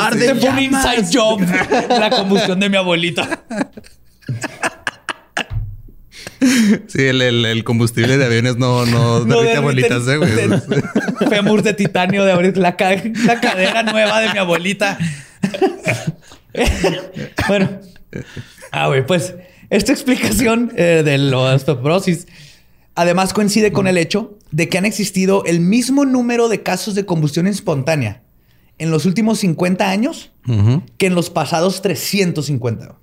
S2: Arde fue un inside job. La combustión de mi abuelita.
S1: Sí, el, combustible de aviones no, no, derrite abuelitas, ¿eh, güey.
S2: Fémur de titanio de abuelita. La, la cadera nueva de mi abuelita. bueno. Ah, güey, pues esta explicación eh, de la osteoporosis además coincide con el hecho de que han existido el mismo número de casos de combustión espontánea en los últimos 50 años que en los pasados 350.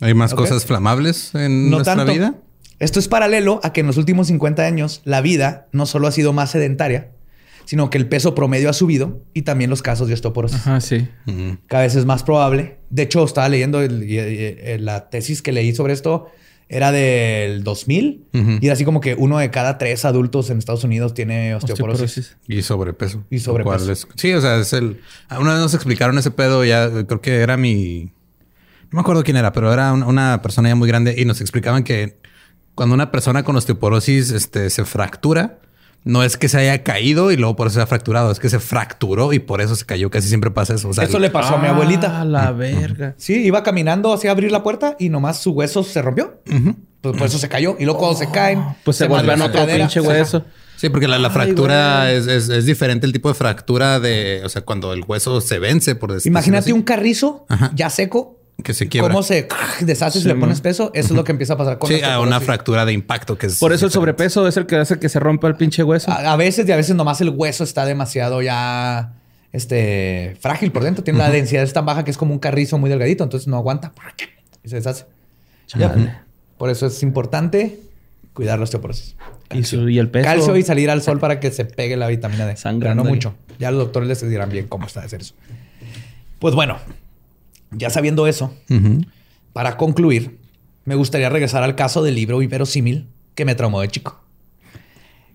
S1: ¿Hay más cosas flamables en nuestra vida?
S2: Esto es paralelo a que en los últimos 50 años la vida no solo ha sido más sedentaria, sino que el peso promedio ha subido y también los casos de osteoporosis.
S3: Ajá, sí.
S2: Cada vez es más probable. De hecho, estaba leyendo la tesis que leí sobre esto era del 2000 y era así como que uno de cada tres adultos en Estados Unidos tiene osteoporosis.
S1: Y sobrepeso.
S2: Y sobrepeso.
S1: sí, o sea, es el... Una vez nos explicaron ese pedo, ya creo que era mi... No me acuerdo quién era, pero era una persona ya muy grande y nos explicaban que cuando una persona con osteoporosis este, se fractura, no es que se haya caído y luego por eso se ha fracturado, es que se fracturó y por eso se cayó. Casi siempre pasa eso.
S2: eso le pasó a mi abuelita.
S3: A la verga.
S2: Sí, iba caminando hacia abrir la puerta y nomás su hueso se rompió. pues por eso se cayó. Y luego cuando se caen,
S3: pues se, vuelven otro pinche hueso.
S1: Sí, porque la, fractura es, diferente el tipo de fractura de, o sea, cuando el hueso se vence, por decirlo
S2: Imagínate un carrizo ya seco
S1: que se quiebra.
S2: Cómo se deshace si le pones peso. Eso es lo que empieza a pasar con
S1: Sí, a una fractura de impacto que es.
S3: Por eso el sobrepeso es el que hace que se rompa el pinche hueso.
S2: A, veces y a veces nomás el hueso está demasiado ya este frágil por dentro. Tiene la densidad es tan baja que es como un carrizo muy delgadito. Entonces no aguanta y se deshace. Por eso es importante cuidar la osteoporosis.
S3: Y, el peso.
S2: Calcio y salir al sol para que se pegue la vitamina D. Sangre. no mucho. Ya los doctores les dirán bien cómo está de hacer eso. Pues bueno, ya sabiendo eso, para concluir, me gustaría regresar al caso del libro inverosímil que me traumó de chico.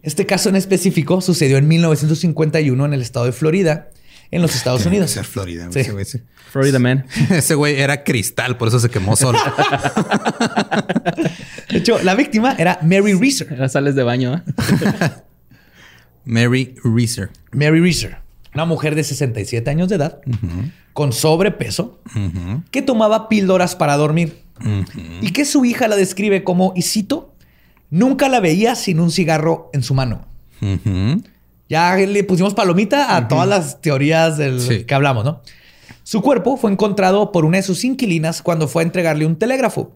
S2: Este caso en específico sucedió en 1951 en el estado de Florida, en los Estados Unidos.
S1: Ser Florida,
S3: Florida Man.
S1: ese güey era cristal, por eso se quemó solo.
S2: de hecho, la víctima era Mary Reeser.
S3: Las sales de baño. ¿eh?
S1: Mary Reeser.
S2: Mary Reeser, una mujer de 67 años de edad, con sobrepeso, que tomaba píldoras para dormir y que su hija la describe como, y cito, nunca la veía sin un cigarro en su mano. Ya le pusimos palomita a todas las teorías del que hablamos, ¿no? Su cuerpo fue encontrado por una de sus inquilinas cuando fue a entregarle un telégrafo.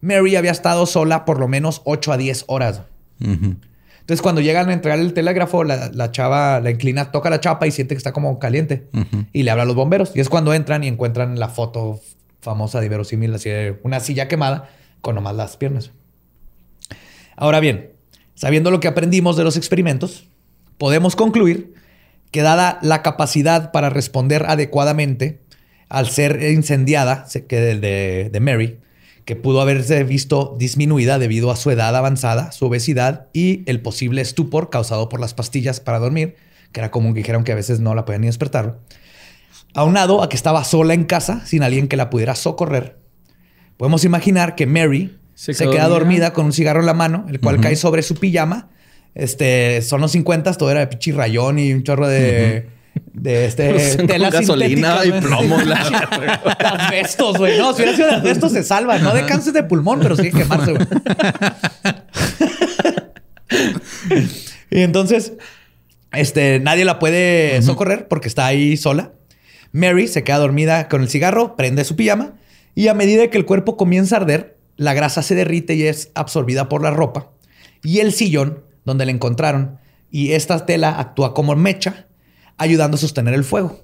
S2: Mary había estado sola por lo menos 8 a 10 horas. Entonces, cuando llegan a entregar el telégrafo, la, chava, la inclina, toca la chapa y siente que está como caliente. Y le habla a los bomberos. Y es cuando entran y encuentran la foto famosa de verosímil, así de una silla quemada con nomás las piernas. Ahora bien, sabiendo lo que aprendimos de los experimentos, podemos concluir que dada la capacidad para responder adecuadamente al ser incendiada, que de, de Mary, que pudo haberse visto disminuida debido a su edad avanzada, su obesidad y el posible estupor causado por las pastillas para dormir, que era común que dijeron que a veces no la podían ni despertar. Aunado a que estaba sola en casa, sin alguien que la pudiera socorrer, podemos imaginar que Mary se, queda dormida con un cigarro en la mano, el cual cae sobre su pijama. Este, son los 50, todo era de pichirrayón y un chorro de de este
S3: tela gasolina y plomo.
S2: Las vestos, güey. No, si hubiera sido de asbesto se salva. No de cáncer de pulmón, pero sí quemarse, güey. y entonces, este, nadie la puede socorrer porque está ahí sola. Mary se queda dormida con el cigarro, prende su pijama y a medida que el cuerpo comienza a arder, la grasa se derrite y es absorbida por la ropa. Y el sillón donde la encontraron y esta tela actúa como mecha ayudando a sostener el fuego.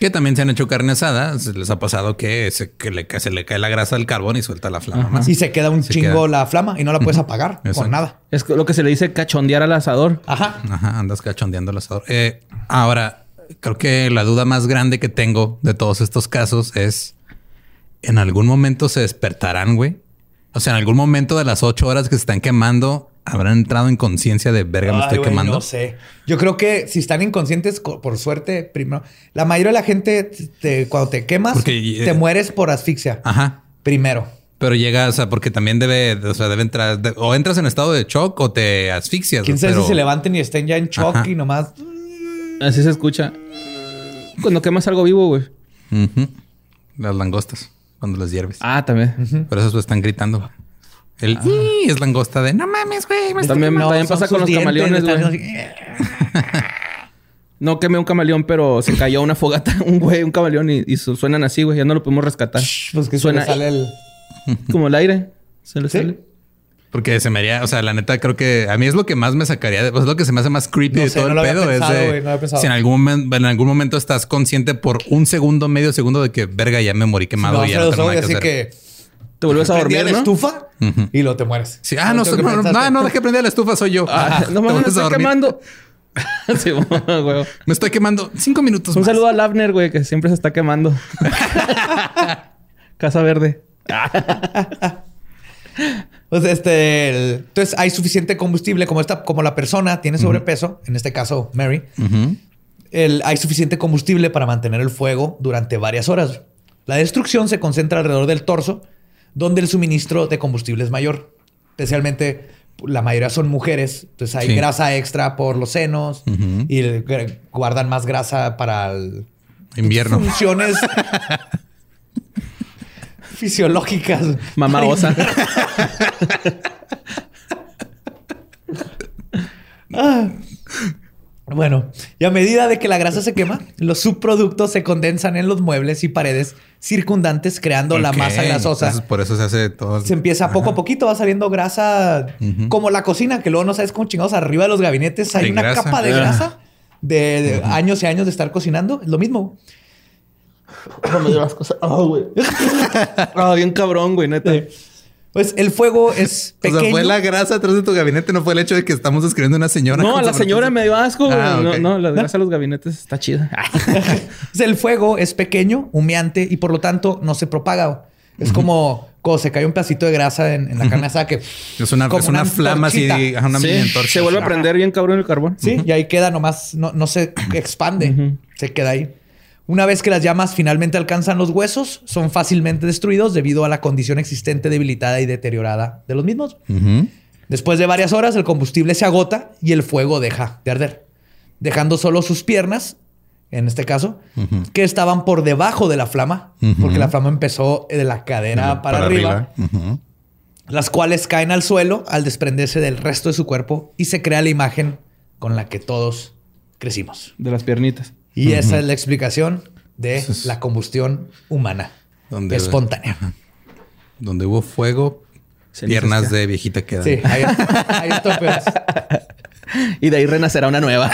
S1: Que también se han hecho carne asada. Se les ha pasado que se, que le, se le cae la grasa del carbón y suelta la flama más.
S2: Y se queda un chingo la flama y no la puedes apagar por nada.
S3: Es lo que se le dice cachondear al asador.
S2: Ajá.
S1: Ajá, andas cachondeando al asador. Eh, ahora, creo que la duda más grande que tengo de todos estos casos es... ¿En algún momento se despertarán, güey? O sea, en algún momento de las ocho horas que se están quemando, habrán entrado en conciencia de verga, me estoy quemando.
S2: No sé. Yo creo que si están inconscientes, por suerte, primero, la mayoría de la gente, cuando te quemas, te mueres por asfixia.
S1: Ajá.
S2: Primero.
S1: Pero llega, o sea, porque también debe, o sea, debe entrar, o entras en estado de shock o te asfixias.
S2: Quién sabe si se levanten y estén ya en shock y nomás.
S3: Así se escucha. Cuando quemas algo vivo, güey.
S1: Las langostas, cuando las hierves.
S3: Ah, también.
S1: Por eso están gritando. El ah. es langosta de no mames, güey.
S3: También, también pasa con los camaleones, güey. no quemé un camaleón, pero se cayó una fogata, un güey, un camaleón y, suenan así, güey. Ya no lo podemos rescatar.
S2: Pues que suena. sale el.
S3: Como el aire. Se le sale.
S1: Porque se me haría, o sea, la neta creo que a mí es lo que más me sacaría, de, es lo que se me hace más creepy de todo el pedo. es si en algún, momento, en algún momento estás consciente por un segundo, medio segundo de que verga ya me morí quemado y ya no tengo
S2: así que
S3: te vuelves a dormir,
S2: la estufa y lo te mueres.
S1: Sí. Ah, no, no, no, no, no, dejé prender la estufa, soy yo.
S3: Ah, no me estoy quemando. sí, güey.
S1: Me estoy quemando cinco minutos
S3: Un saludo a Lavner, güey, que siempre se está quemando. Casa Verde.
S2: pues este, entonces hay suficiente combustible como esta, como la persona tiene sobrepeso, en este caso Mary. el, hay suficiente combustible para mantener el fuego durante varias horas. La destrucción se concentra alrededor del torso donde el suministro de combustible es mayor. Especialmente la mayoría son mujeres, entonces hay grasa extra por los senos y guardan más grasa para el
S1: invierno.
S2: Funciones fisiológicas.
S3: Mamá osa.
S2: Ah. Bueno, y a medida de que la grasa se quema, los subproductos se condensan en los muebles y paredes circundantes, creando la masa grasosa.
S1: por eso se hace todo.
S2: Se empieza poco a poquito, va saliendo grasa como la cocina, que luego no sabes cómo chingados arriba de los gabinetes hay, una capa de grasa de, años y años de estar cocinando. Es lo mismo.
S3: No me dio las cosas. Ah, güey. Ah, bien cabrón, güey, neta.
S2: Pues el fuego es pequeño. O sea,
S1: fue la grasa atrás de tu gabinete, no fue el hecho de que estamos escribiendo una señora.
S3: No, a la señora me dio asco. Ah, no, no, la grasa de los gabinetes está chida.
S2: el fuego es pequeño, humeante y por lo tanto no se propaga. Es como cuando se cae un pedacito de grasa en, la carne asada que
S1: es una, es una, flama así, una
S3: sí, Se vuelve a prender bien cabrón el carbón.
S2: Sí, y ahí queda nomás, no, no se expande, se queda ahí. Una vez que las llamas finalmente alcanzan los huesos, son fácilmente destruidos debido a la condición existente debilitada y deteriorada de los mismos. Después de varias horas, el combustible se agota y el fuego deja de arder, dejando solo sus piernas, en este caso, que estaban por debajo de la flama, porque la flama empezó de la cadera para, arriba, las cuales caen al suelo al desprenderse del resto de su cuerpo y se crea la imagen con la que todos crecimos.
S3: De las piernitas.
S2: Y esa es la explicación de la combustión humana espontánea.
S1: Donde hubo fuego, piernas de viejita quedan.
S2: Sí, ahí, ahí
S3: y de ahí renacerá una nueva.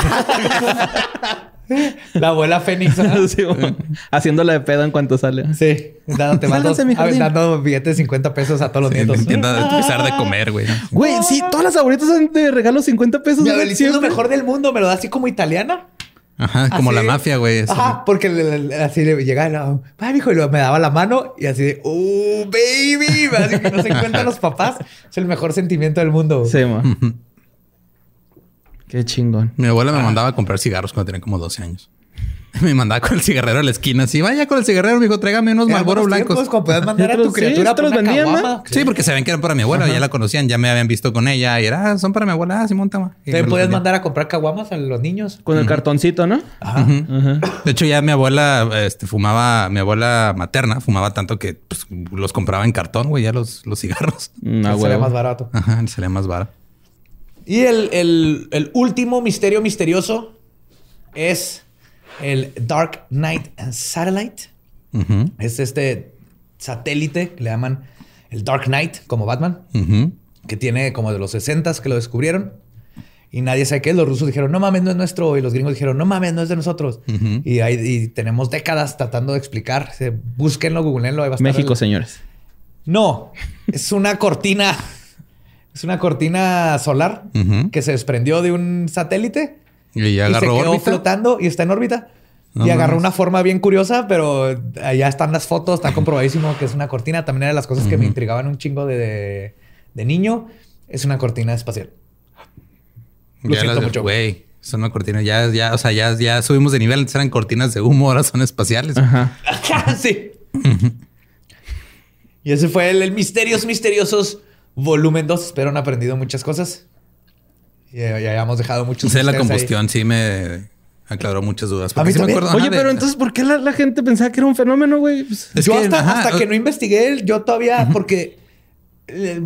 S2: La abuela Fénix.
S3: haciéndola de pedo en cuanto sale.
S2: Sí. Dándote dando billetes de 50 pesos a todos los nietos.
S1: Intenta empezar de comer, güey.
S3: Güey, sí, todas las abuelitas de regalo 50 pesos.
S2: Mi abuelita es lo mejor del mundo. Me lo da así como italiana.
S1: Ajá, como la mafia, güey.
S2: Ajá, porque así le llegaba, ay, hijo, y me daba la mano y así de, oh, baby, así que no se encuentran los papás. Es el mejor sentimiento del mundo.
S3: Sí, ma. Qué chingón.
S1: Mi abuela me ah. mandaba a comprar cigarros cuando tenía como 12 años. Me mandaba con el cigarrero a la esquina. Así, vaya con el cigarrero, me dijo, tráigame unos Marlboro blancos.
S2: Puedes mandar a tu criatura
S3: te los vendían,
S1: Sí, porque sabían que eran para mi abuela. Ya la conocían, ya me habían visto con ella. Y era, ah, son para mi abuela. Ah, Simón, toma.
S2: Te podías mandar a comprar caguamas a los niños.
S3: Con el cartoncito, ¿no?
S2: Ajá.
S1: De hecho, ya mi abuela este, fumaba, mi abuela materna fumaba tanto que pues, los compraba en cartón, güey, ya los, los cigarros.
S2: No, sería más barato.
S1: Ajá, sería más barato.
S2: Y el, el, el último misterio misterioso es el Dark Knight Satellite. Es este satélite que le llaman el Dark Knight, como Batman, que tiene como de los 60 que lo descubrieron. y nadie sabe qué es. Los rusos dijeron, no mames, no es nuestro. Y los gringos dijeron, no mames, no es de nosotros. y, ahí tenemos décadas tratando de explicar. Búsquenlo, googleenlo.
S3: México, señores.
S2: No, es una cortina. Es una cortina solar que se desprendió de un satélite
S1: y, ya agarró
S2: se quedó flotando y está en órbita. y agarró una forma bien curiosa, pero allá están las fotos, está comprobadísimo que es una cortina. También era de las cosas que me intrigaban un chingo de, de niño. Es una cortina espacial.
S1: Lo ya siento mucho. Güey, son una cortina. Ya, ya, o sea, ya, ya subimos de nivel. Antes eran cortinas de humo, ahora son espaciales.
S2: Ajá. sí. y ese fue el, Misterios Misteriosos volumen 2. Espero han aprendido muchas cosas. Ya, ya hemos dejado muchos.
S1: Sé la combustión sí me aclaró muchas dudas.
S3: A mí me acuerdo, Oye, pero entonces, ¿por qué la, gente pensaba que era un fenómeno, güey? Pues,
S2: yo hasta, que no investigué, yo todavía, porque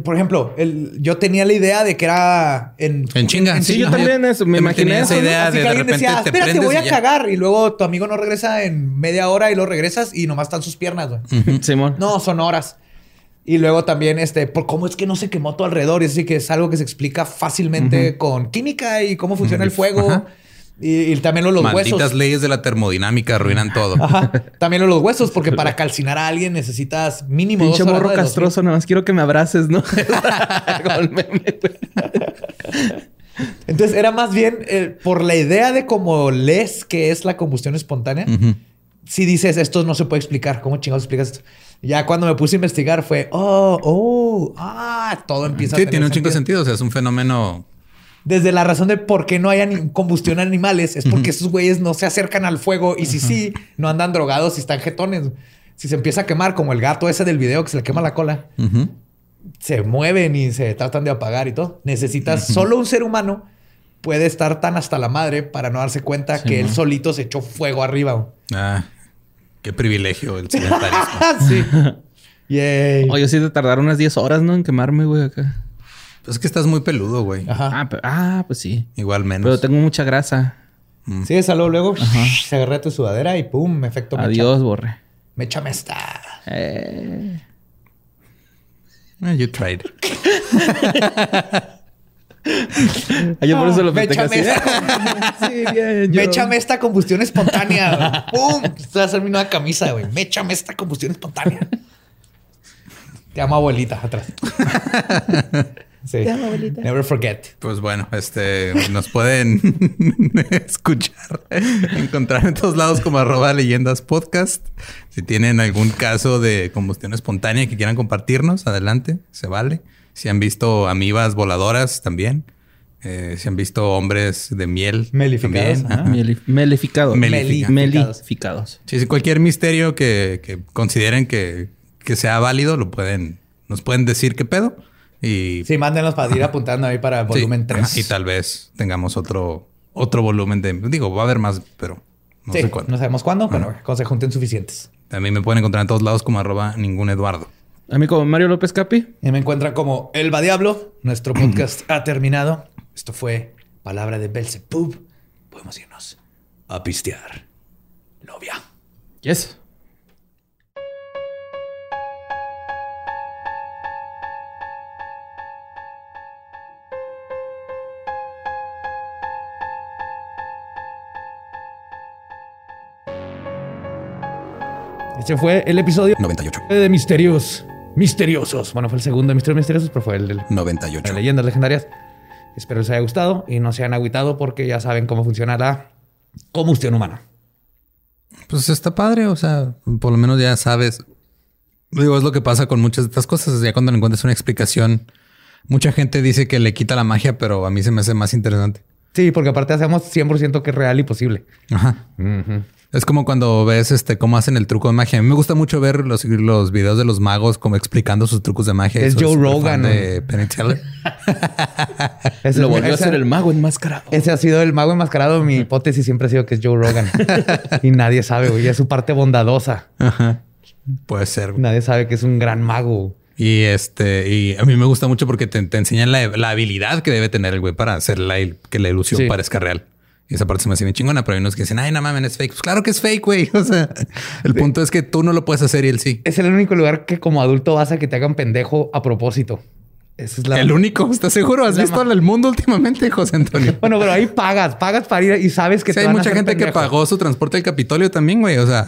S2: por ejemplo, yo tenía la idea de que era en,
S1: en chinga.
S3: sí, yo también eso, me imaginé
S1: esa idea de, de repente decía,
S2: te espérate, voy a cagar. Y luego tu amigo no regresa en media hora y lo regresas y nomás están sus piernas, güey.
S3: Simón.
S2: No, son horas. Y luego también, este, por cómo es que no se quemó todo alrededor. Y así que es algo que se explica fácilmente con química y cómo funciona el fuego. Y, también los
S1: Malditas
S2: huesos.
S1: leyes de la termodinámica arruinan todo.
S2: También los huesos, porque para calcinar a alguien necesitas mínimo Pinche
S3: dos morro castroso, nada más quiero que me abraces, ¿no?
S2: Entonces era más bien eh, por la idea de cómo lees que es la combustión espontánea. Si dices esto no se puede explicar, ¿cómo chingados explicas esto? Ya cuando me puse a investigar fue, oh, oh, ah, todo empieza
S1: a tener tiene un chingo de sentido. O sea, es un fenómeno
S2: desde la razón de por qué no hay combustión animales, es porque esos güeyes no se acercan al fuego y si sí, no andan drogados y están jetones. Si se empieza a quemar, como el gato ese del video que se le quema la cola, se mueven y se tratan de apagar y todo. Necesitas solo un ser humano puede estar tan hasta la madre para no darse cuenta que él solito se echó fuego arriba.
S1: Ah, qué privilegio el sedentarismo.
S2: sí. Yay.
S3: Oye, sí te tardaron unas 10 horas, ¿no? En quemarme, güey, acá.
S1: Pues es que estás muy peludo, güey.
S3: Ah, ah, pues sí.
S1: Igual menos.
S3: Pero tengo mucha grasa.
S2: Mm. Sí, salud luego. Se agarra tu sudadera y pum, efecto
S3: Adiós, borre.
S2: Mecha esta.
S3: Eh.
S1: eh. you tried.
S3: Yo por eso lo
S2: mecha así. sí, bien. Méchame esta combustión espontánea. ¡Pum! Estoy a hacer mi nueva camisa, güey. Méchame esta combustión espontánea. Te amo, abuelita, atrás.
S3: Sí. Te amo, abuelita.
S2: Never forget.
S1: Pues bueno, este nos pueden escuchar, encontrar en todos lados como arroba leyendas podcast. Si tienen algún caso de combustión espontánea que quieran compartirnos, adelante, se vale. Si han visto amibas voladoras también. Eh, si han visto hombres de miel.
S2: Melificados.
S3: melificados.
S1: Melificados. Sí, cualquier misterio que, que consideren que que sea válido, lo pueden, nos pueden decir qué pedo. Y...
S2: Sí, mándenlos para ir apuntando ahí para el volumen 3.
S1: y tal vez tengamos otro, otro volumen de... Digo, va a haber más, pero no sé cuándo.
S2: No sabemos cuándo, pero cuando se junten suficientes.
S1: También me pueden encontrar en todos lados como arroba ningún Eduardo.
S3: A mí como Mario López Capi.
S2: Y me encuentran como Elba Diablo. Nuestro podcast ha terminado. Esto fue Palabra de Belzebub. Podemos irnos a pistear. Novia.
S3: Yes. Este fue el episodio
S1: 98
S3: de Misterios Misteriosos. Bueno, fue el segundo de Misterios Misteriosos, pero fue el del
S1: 98.
S3: De leyendas legendarias. Espero les haya gustado y no se hayan agüitado porque ya saben cómo funciona la combustión humana.
S1: Pues está padre, o sea, por lo menos ya sabes. Digo, es lo que pasa con muchas de estas cosas. Ya cuando encuentras una explicación, mucha gente dice que le quita la magia, pero a mí se me hace más interesante.
S3: Sí, porque aparte hacemos 100% que es real y posible.
S1: Ajá. Es como cuando ves este cómo hacen el truco de magia. A mí me gusta mucho ver los, los videos de los magos como explicando sus trucos de magia.
S3: Es Joe Rogan.
S1: De Penny Teller.
S3: Lo volvió a ser el mago enmascarado. Ese ha sido el mago enmascarado. Mi hipótesis siempre ha sido que es Joe Rogan. y nadie sabe, güey. Es su parte bondadosa.
S1: Ajá. Puede ser.
S3: Nadie sabe que es un gran mago.
S1: Y este, y a mí me gusta mucho porque te, enseñan la, habilidad que debe tener el güey para hacer la, que la ilusión parezca real. Y esa parte se me hace bien chingona, pero hay unos que dicen, ay, no mames, es fake. Pues claro que es fake, güey. O sea, el punto es que tú no lo puedes hacer y él sí.
S3: Es el único lugar que como adulto vas a que te hagan pendejo a propósito.
S1: es el único, ¿estás seguro? ¿Has visto el mundo últimamente, José Antonio?
S2: bueno, pero ahí pagas, pagas para ir y sabes que
S1: sí, hay mucha gente que pagó su transporte al Capitolio también, güey. O sea,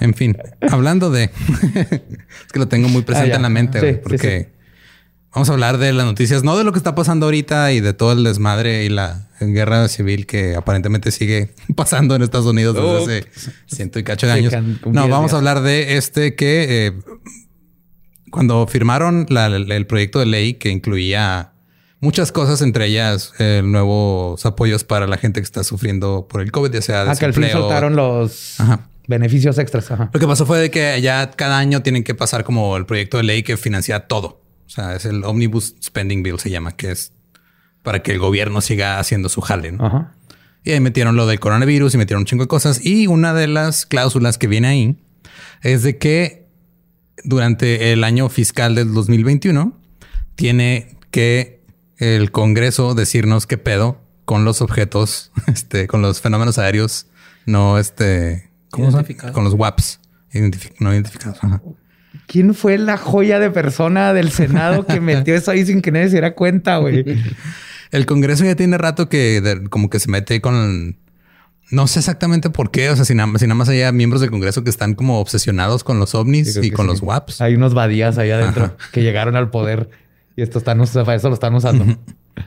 S1: en fin, hablando de es que lo tengo muy presente ah, en la mente, güey, porque vamos a hablar de las noticias, no de lo que está pasando ahorita y de todo el desmadre y la guerra civil que aparentemente sigue pasando en Estados Unidos desde hace ciento y cacho de años. No, vamos a hablar de este que eh, cuando firmaron el proyecto de ley que incluía muchas cosas, entre ellas eh, nuevos apoyos para la gente que está sufriendo por el COVID, ya sea
S2: ah, que al fin soltaron los beneficios extras.
S1: Lo que pasó fue de que ya cada año tienen que pasar como el proyecto de ley que financia todo. O sea, es el Omnibus Spending Bill, se llama, que es para que el gobierno siga haciendo su jale. Y ahí metieron lo del coronavirus y metieron un chingo de cosas. Y una de las cláusulas que viene ahí es de que durante el año fiscal del 2021 tiene que el Congreso decirnos qué pedo con los objetos, este, con los fenómenos aéreos no, este, ¿cómo Con los WAPs no identificados.
S2: ¿Quién fue la joya de persona del Senado que metió eso ahí sin que nadie se diera cuenta, güey?
S1: El Congreso ya tiene rato que como que se mete con no sé exactamente por qué, o sea, si nada, más hay miembros del Congreso que están como obsesionados con los ovnis y con los WAPs.
S2: Hay unos badías ahí adentro que llegaron al poder y esto están, eso lo están usando.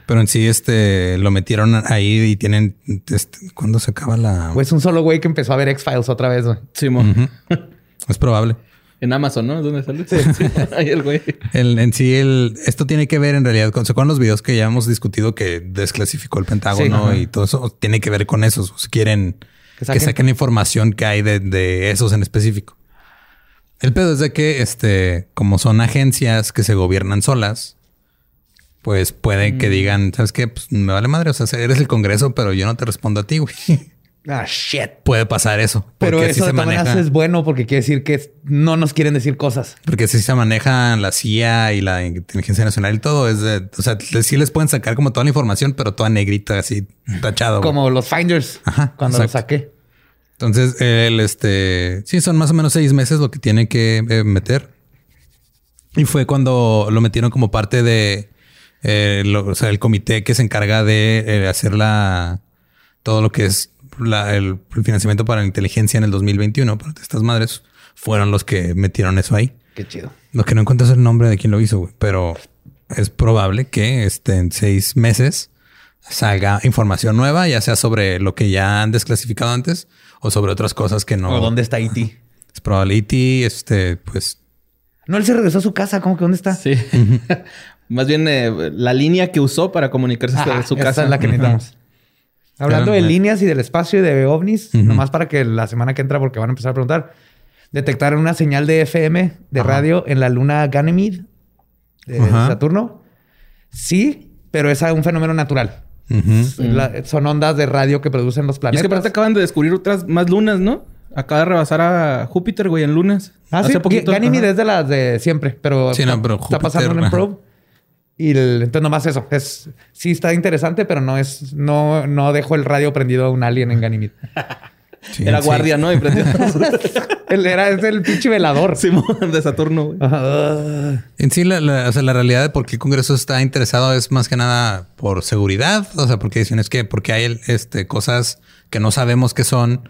S1: Pero en sí, este lo metieron ahí y tienen. Este, ¿Cuándo se acaba la.?
S2: Pues un solo güey que empezó a ver X-Files otra vez.
S1: Sí, Es probable.
S3: En Amazon, ¿no? ¿Dónde sale? Sí,
S1: Ahí el güey. en sí, el, esto tiene que ver en realidad con, con los videos que ya hemos discutido que desclasificó el Pentágono y todo eso. Tiene que ver con eso. Si quieren que saquen, información que hay de, esos en específico. El pedo es de que, este, como son agencias que se gobiernan solas, pues puede que mm. digan, ¿sabes qué? Pues me vale madre. O sea, eres el Congreso, pero yo no te respondo a ti, güey.
S2: Ah, shit.
S1: Puede pasar eso.
S2: Pero eso de maneja... es bueno porque quiere decir que no nos quieren decir cosas.
S1: Porque si se maneja la CIA y la inteligencia nacional y todo, es de, o sea, sí les pueden sacar como toda la información, pero toda negrita, así tachado.
S2: Como los finders cuando lo saqué.
S1: Entonces, el este, sí, son más o menos seis meses lo que tiene que eh, meter. Y fue cuando lo metieron como parte de, eh, o sea, el comité que se encarga de eh, hacer la, todo lo que es el, financiamiento para la inteligencia en el 2021, pero estas madres fueron los que metieron eso ahí.
S2: Qué chido.
S1: Lo que no encuentro es el nombre de quien lo hizo, pero es probable que este, en seis meses salga información nueva, ya sea sobre lo que ya han desclasificado antes o sobre otras cosas que no.
S2: ¿O dónde está IT? E
S1: es probable IT, e este, pues.
S2: No, él se regresó a su casa, ¿cómo que dónde está?
S3: Sí. Más bien eh, la línea que usó para comunicarse a su casa
S2: es la que necesitamos. Hablando de líneas y del espacio y de ovnis, nomás para que la semana que entra, porque van a empezar a preguntar, detectaron una señal de FM de radio en la luna Ganymede de Saturno. Sí, pero es un fenómeno natural. son ondas de radio que producen los planetas.
S3: Y es que aparte acaban de descubrir otras más lunas, ¿no? Acaba de rebasar a Júpiter, güey, en lunas.
S2: Ah, Hace sí. Poquito. Ganymede es de las de siempre, pero, está pasando en probe. Y entonces nomás eso. Es, sí está interesante, pero no es, no, no dejo el radio prendido a un alien en Ganymede.
S3: era guardia, ¿no? Y prendió.
S2: Él era es el pinche velador.
S3: de Saturno.
S1: En sí, la, o sea, la realidad de por qué el Congreso está interesado es más que nada por seguridad. O sea, porque dicen es que porque hay este, cosas que no sabemos qué son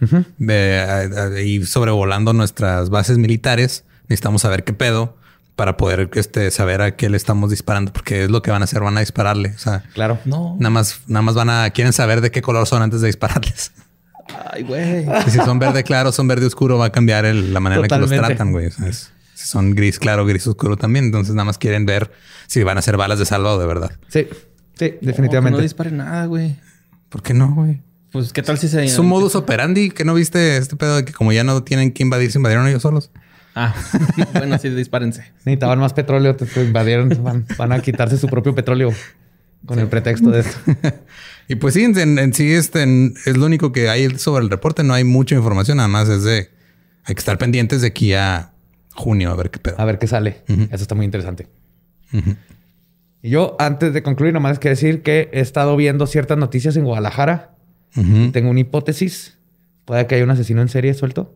S1: y sobrevolando nuestras bases militares. Necesitamos saber qué pedo para poder este, saber a qué le estamos disparando, porque es lo que van a hacer, van a dispararle. O sea,
S2: claro,
S1: no. Nada más, nada más van a quieren saber de qué color son antes de dispararles.
S3: Ay, güey.
S1: Si son verde claro, son verde oscuro, va a cambiar la manera en que los tratan, güey. si son gris claro, gris oscuro también. Entonces nada más quieren ver si van a ser balas de salva o de verdad.
S2: Sí, sí, definitivamente.
S3: No, disparen nada, güey.
S1: ¿Por qué no, güey?
S3: Pues, ¿qué tal si se...
S1: Es un modus operandi que no viste este pedo de que como ya no tienen que invadir, se invadieron ellos solos.
S3: Ah, bueno, sí, dispárense.
S2: Necesitaban más petróleo, te, invadieron, van, a quitarse su propio petróleo con el pretexto de esto.
S1: y pues sí, en, sí este, es lo único que hay sobre el reporte. No hay mucha información, nada más es de hay que estar pendientes de aquí a junio a ver qué pedo.
S2: A ver qué sale. Eso está muy interesante. Y yo, antes de concluir, nomás que decir que he estado viendo ciertas noticias en Guadalajara. Tengo una hipótesis. Puede que haya un asesino en serie suelto.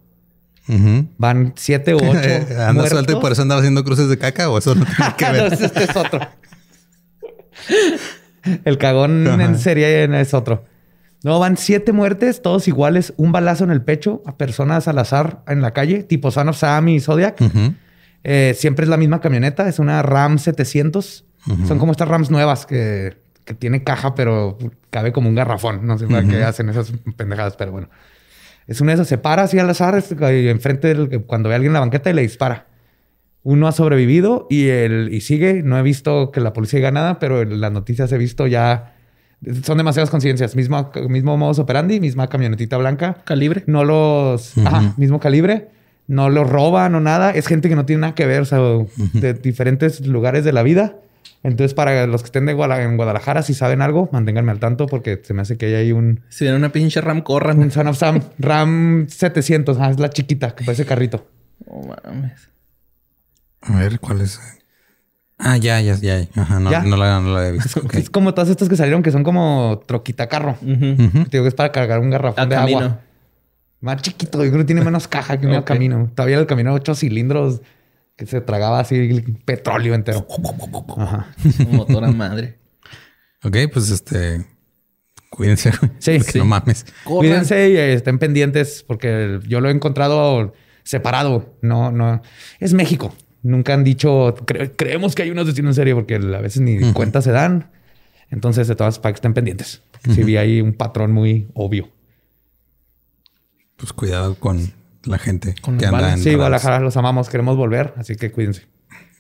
S2: Van siete o ocho.
S1: Anda suelto y por eso andaba haciendo cruces de caca o eso no tiene que ver.
S2: este es otro. El cagón en serie es otro. No, van siete muertes, todos iguales, un balazo en el pecho a personas al azar en la calle, tipo Son of Sam y Zodiac. Eh, siempre es la misma camioneta, es una Ram 700. Son como estas Rams nuevas que, que tiene caja, pero cabe como un garrafón. No sé para qué hacen esas pendejadas, pero bueno. Es una de esas, se para así al azar enfrente del, cuando ve a alguien en la banqueta y le dispara. Uno ha sobrevivido y, el, y sigue. No he visto que la policía diga nada, pero en las noticias he visto ya son demasiadas conciencias. Mismo, mismo modus operandi, misma camionetita blanca.
S3: Calibre.
S2: No los. Ajá, mismo calibre. No los roban o nada. Es gente que no tiene nada que ver, o sea, de diferentes lugares de la vida. Entonces, para los que estén de en Guadalajara, si saben algo, manténganme al tanto porque se me hace que hay ahí un.
S3: Si viene una pinche Ram, corran.
S2: Un Son of Sam. Ram 700. Ah, es la chiquita que parece carrito. Oh, mames.
S1: A ver, ¿cuál es? Ah, ya, ya, ya. Ajá, no, no, la, no la he visto.
S2: Es, como todas estas que salieron que son como troquita carro. Digo que es para cargar un garrafón de agua. Más chiquito, yo creo que tiene menos caja que un camino. Todavía el camino ocho cilindros que se tragaba así petróleo entero.
S3: Ajá. Un motor a madre.
S1: Ok, pues este. Cuídense. Sí, sí. no mames.
S2: Cuídense y estén pendientes porque yo lo he encontrado separado. No, no. Es México nunca han dicho, creemos que hay un asesino en serie porque a veces ni cuenta se dan. Entonces, de todas para que estén pendientes. Si vi ahí un patrón muy obvio.
S1: Pues cuidado con la gente que anda en
S2: Sí, Guadalajara los amamos, queremos volver, así que cuídense.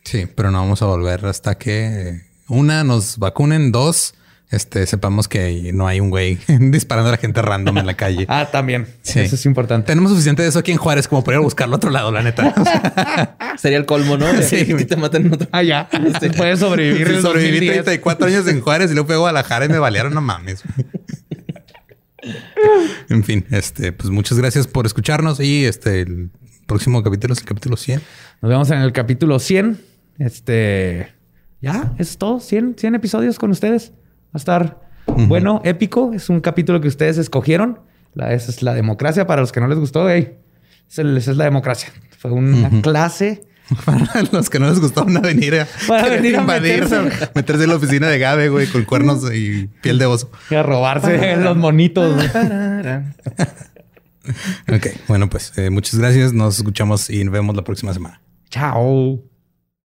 S1: Sí, pero no vamos a volver hasta que una nos vacunen, dos este, sepamos que no hay un güey disparando a la gente random en la calle.
S2: ah, también. Sí. Eso es importante.
S1: Tenemos suficiente de eso aquí en Juárez como para ir a buscarlo a otro lado, la neta.
S3: Sería el colmo, ¿no?
S2: sí. Y te matan en otro. Ah, ya. Este, puedes sobrevivir.
S1: Sí, sobreviví 34 años en Juárez y luego fui a Guadalajara y me balearon. No mames. en fin, este, pues muchas gracias por escucharnos y este, el próximo capítulo es el capítulo 100.
S2: Nos vemos en el capítulo 100. Este, ya, eso es todo. 100, 100 episodios con ustedes. Va a estar bueno, épico. Es un capítulo que ustedes escogieron. La, esa es la democracia. Para los que no les gustó, esa es la democracia. Fue una clase.
S1: Para los que no les gustó una venir a, Para venir a invadir, meterse. en la oficina de Gabe, güey, con cuernos y piel de oso.
S2: Y a robarse los monitos.
S1: ok, bueno, pues eh, muchas gracias. Nos escuchamos y nos vemos la próxima semana.
S2: Chao.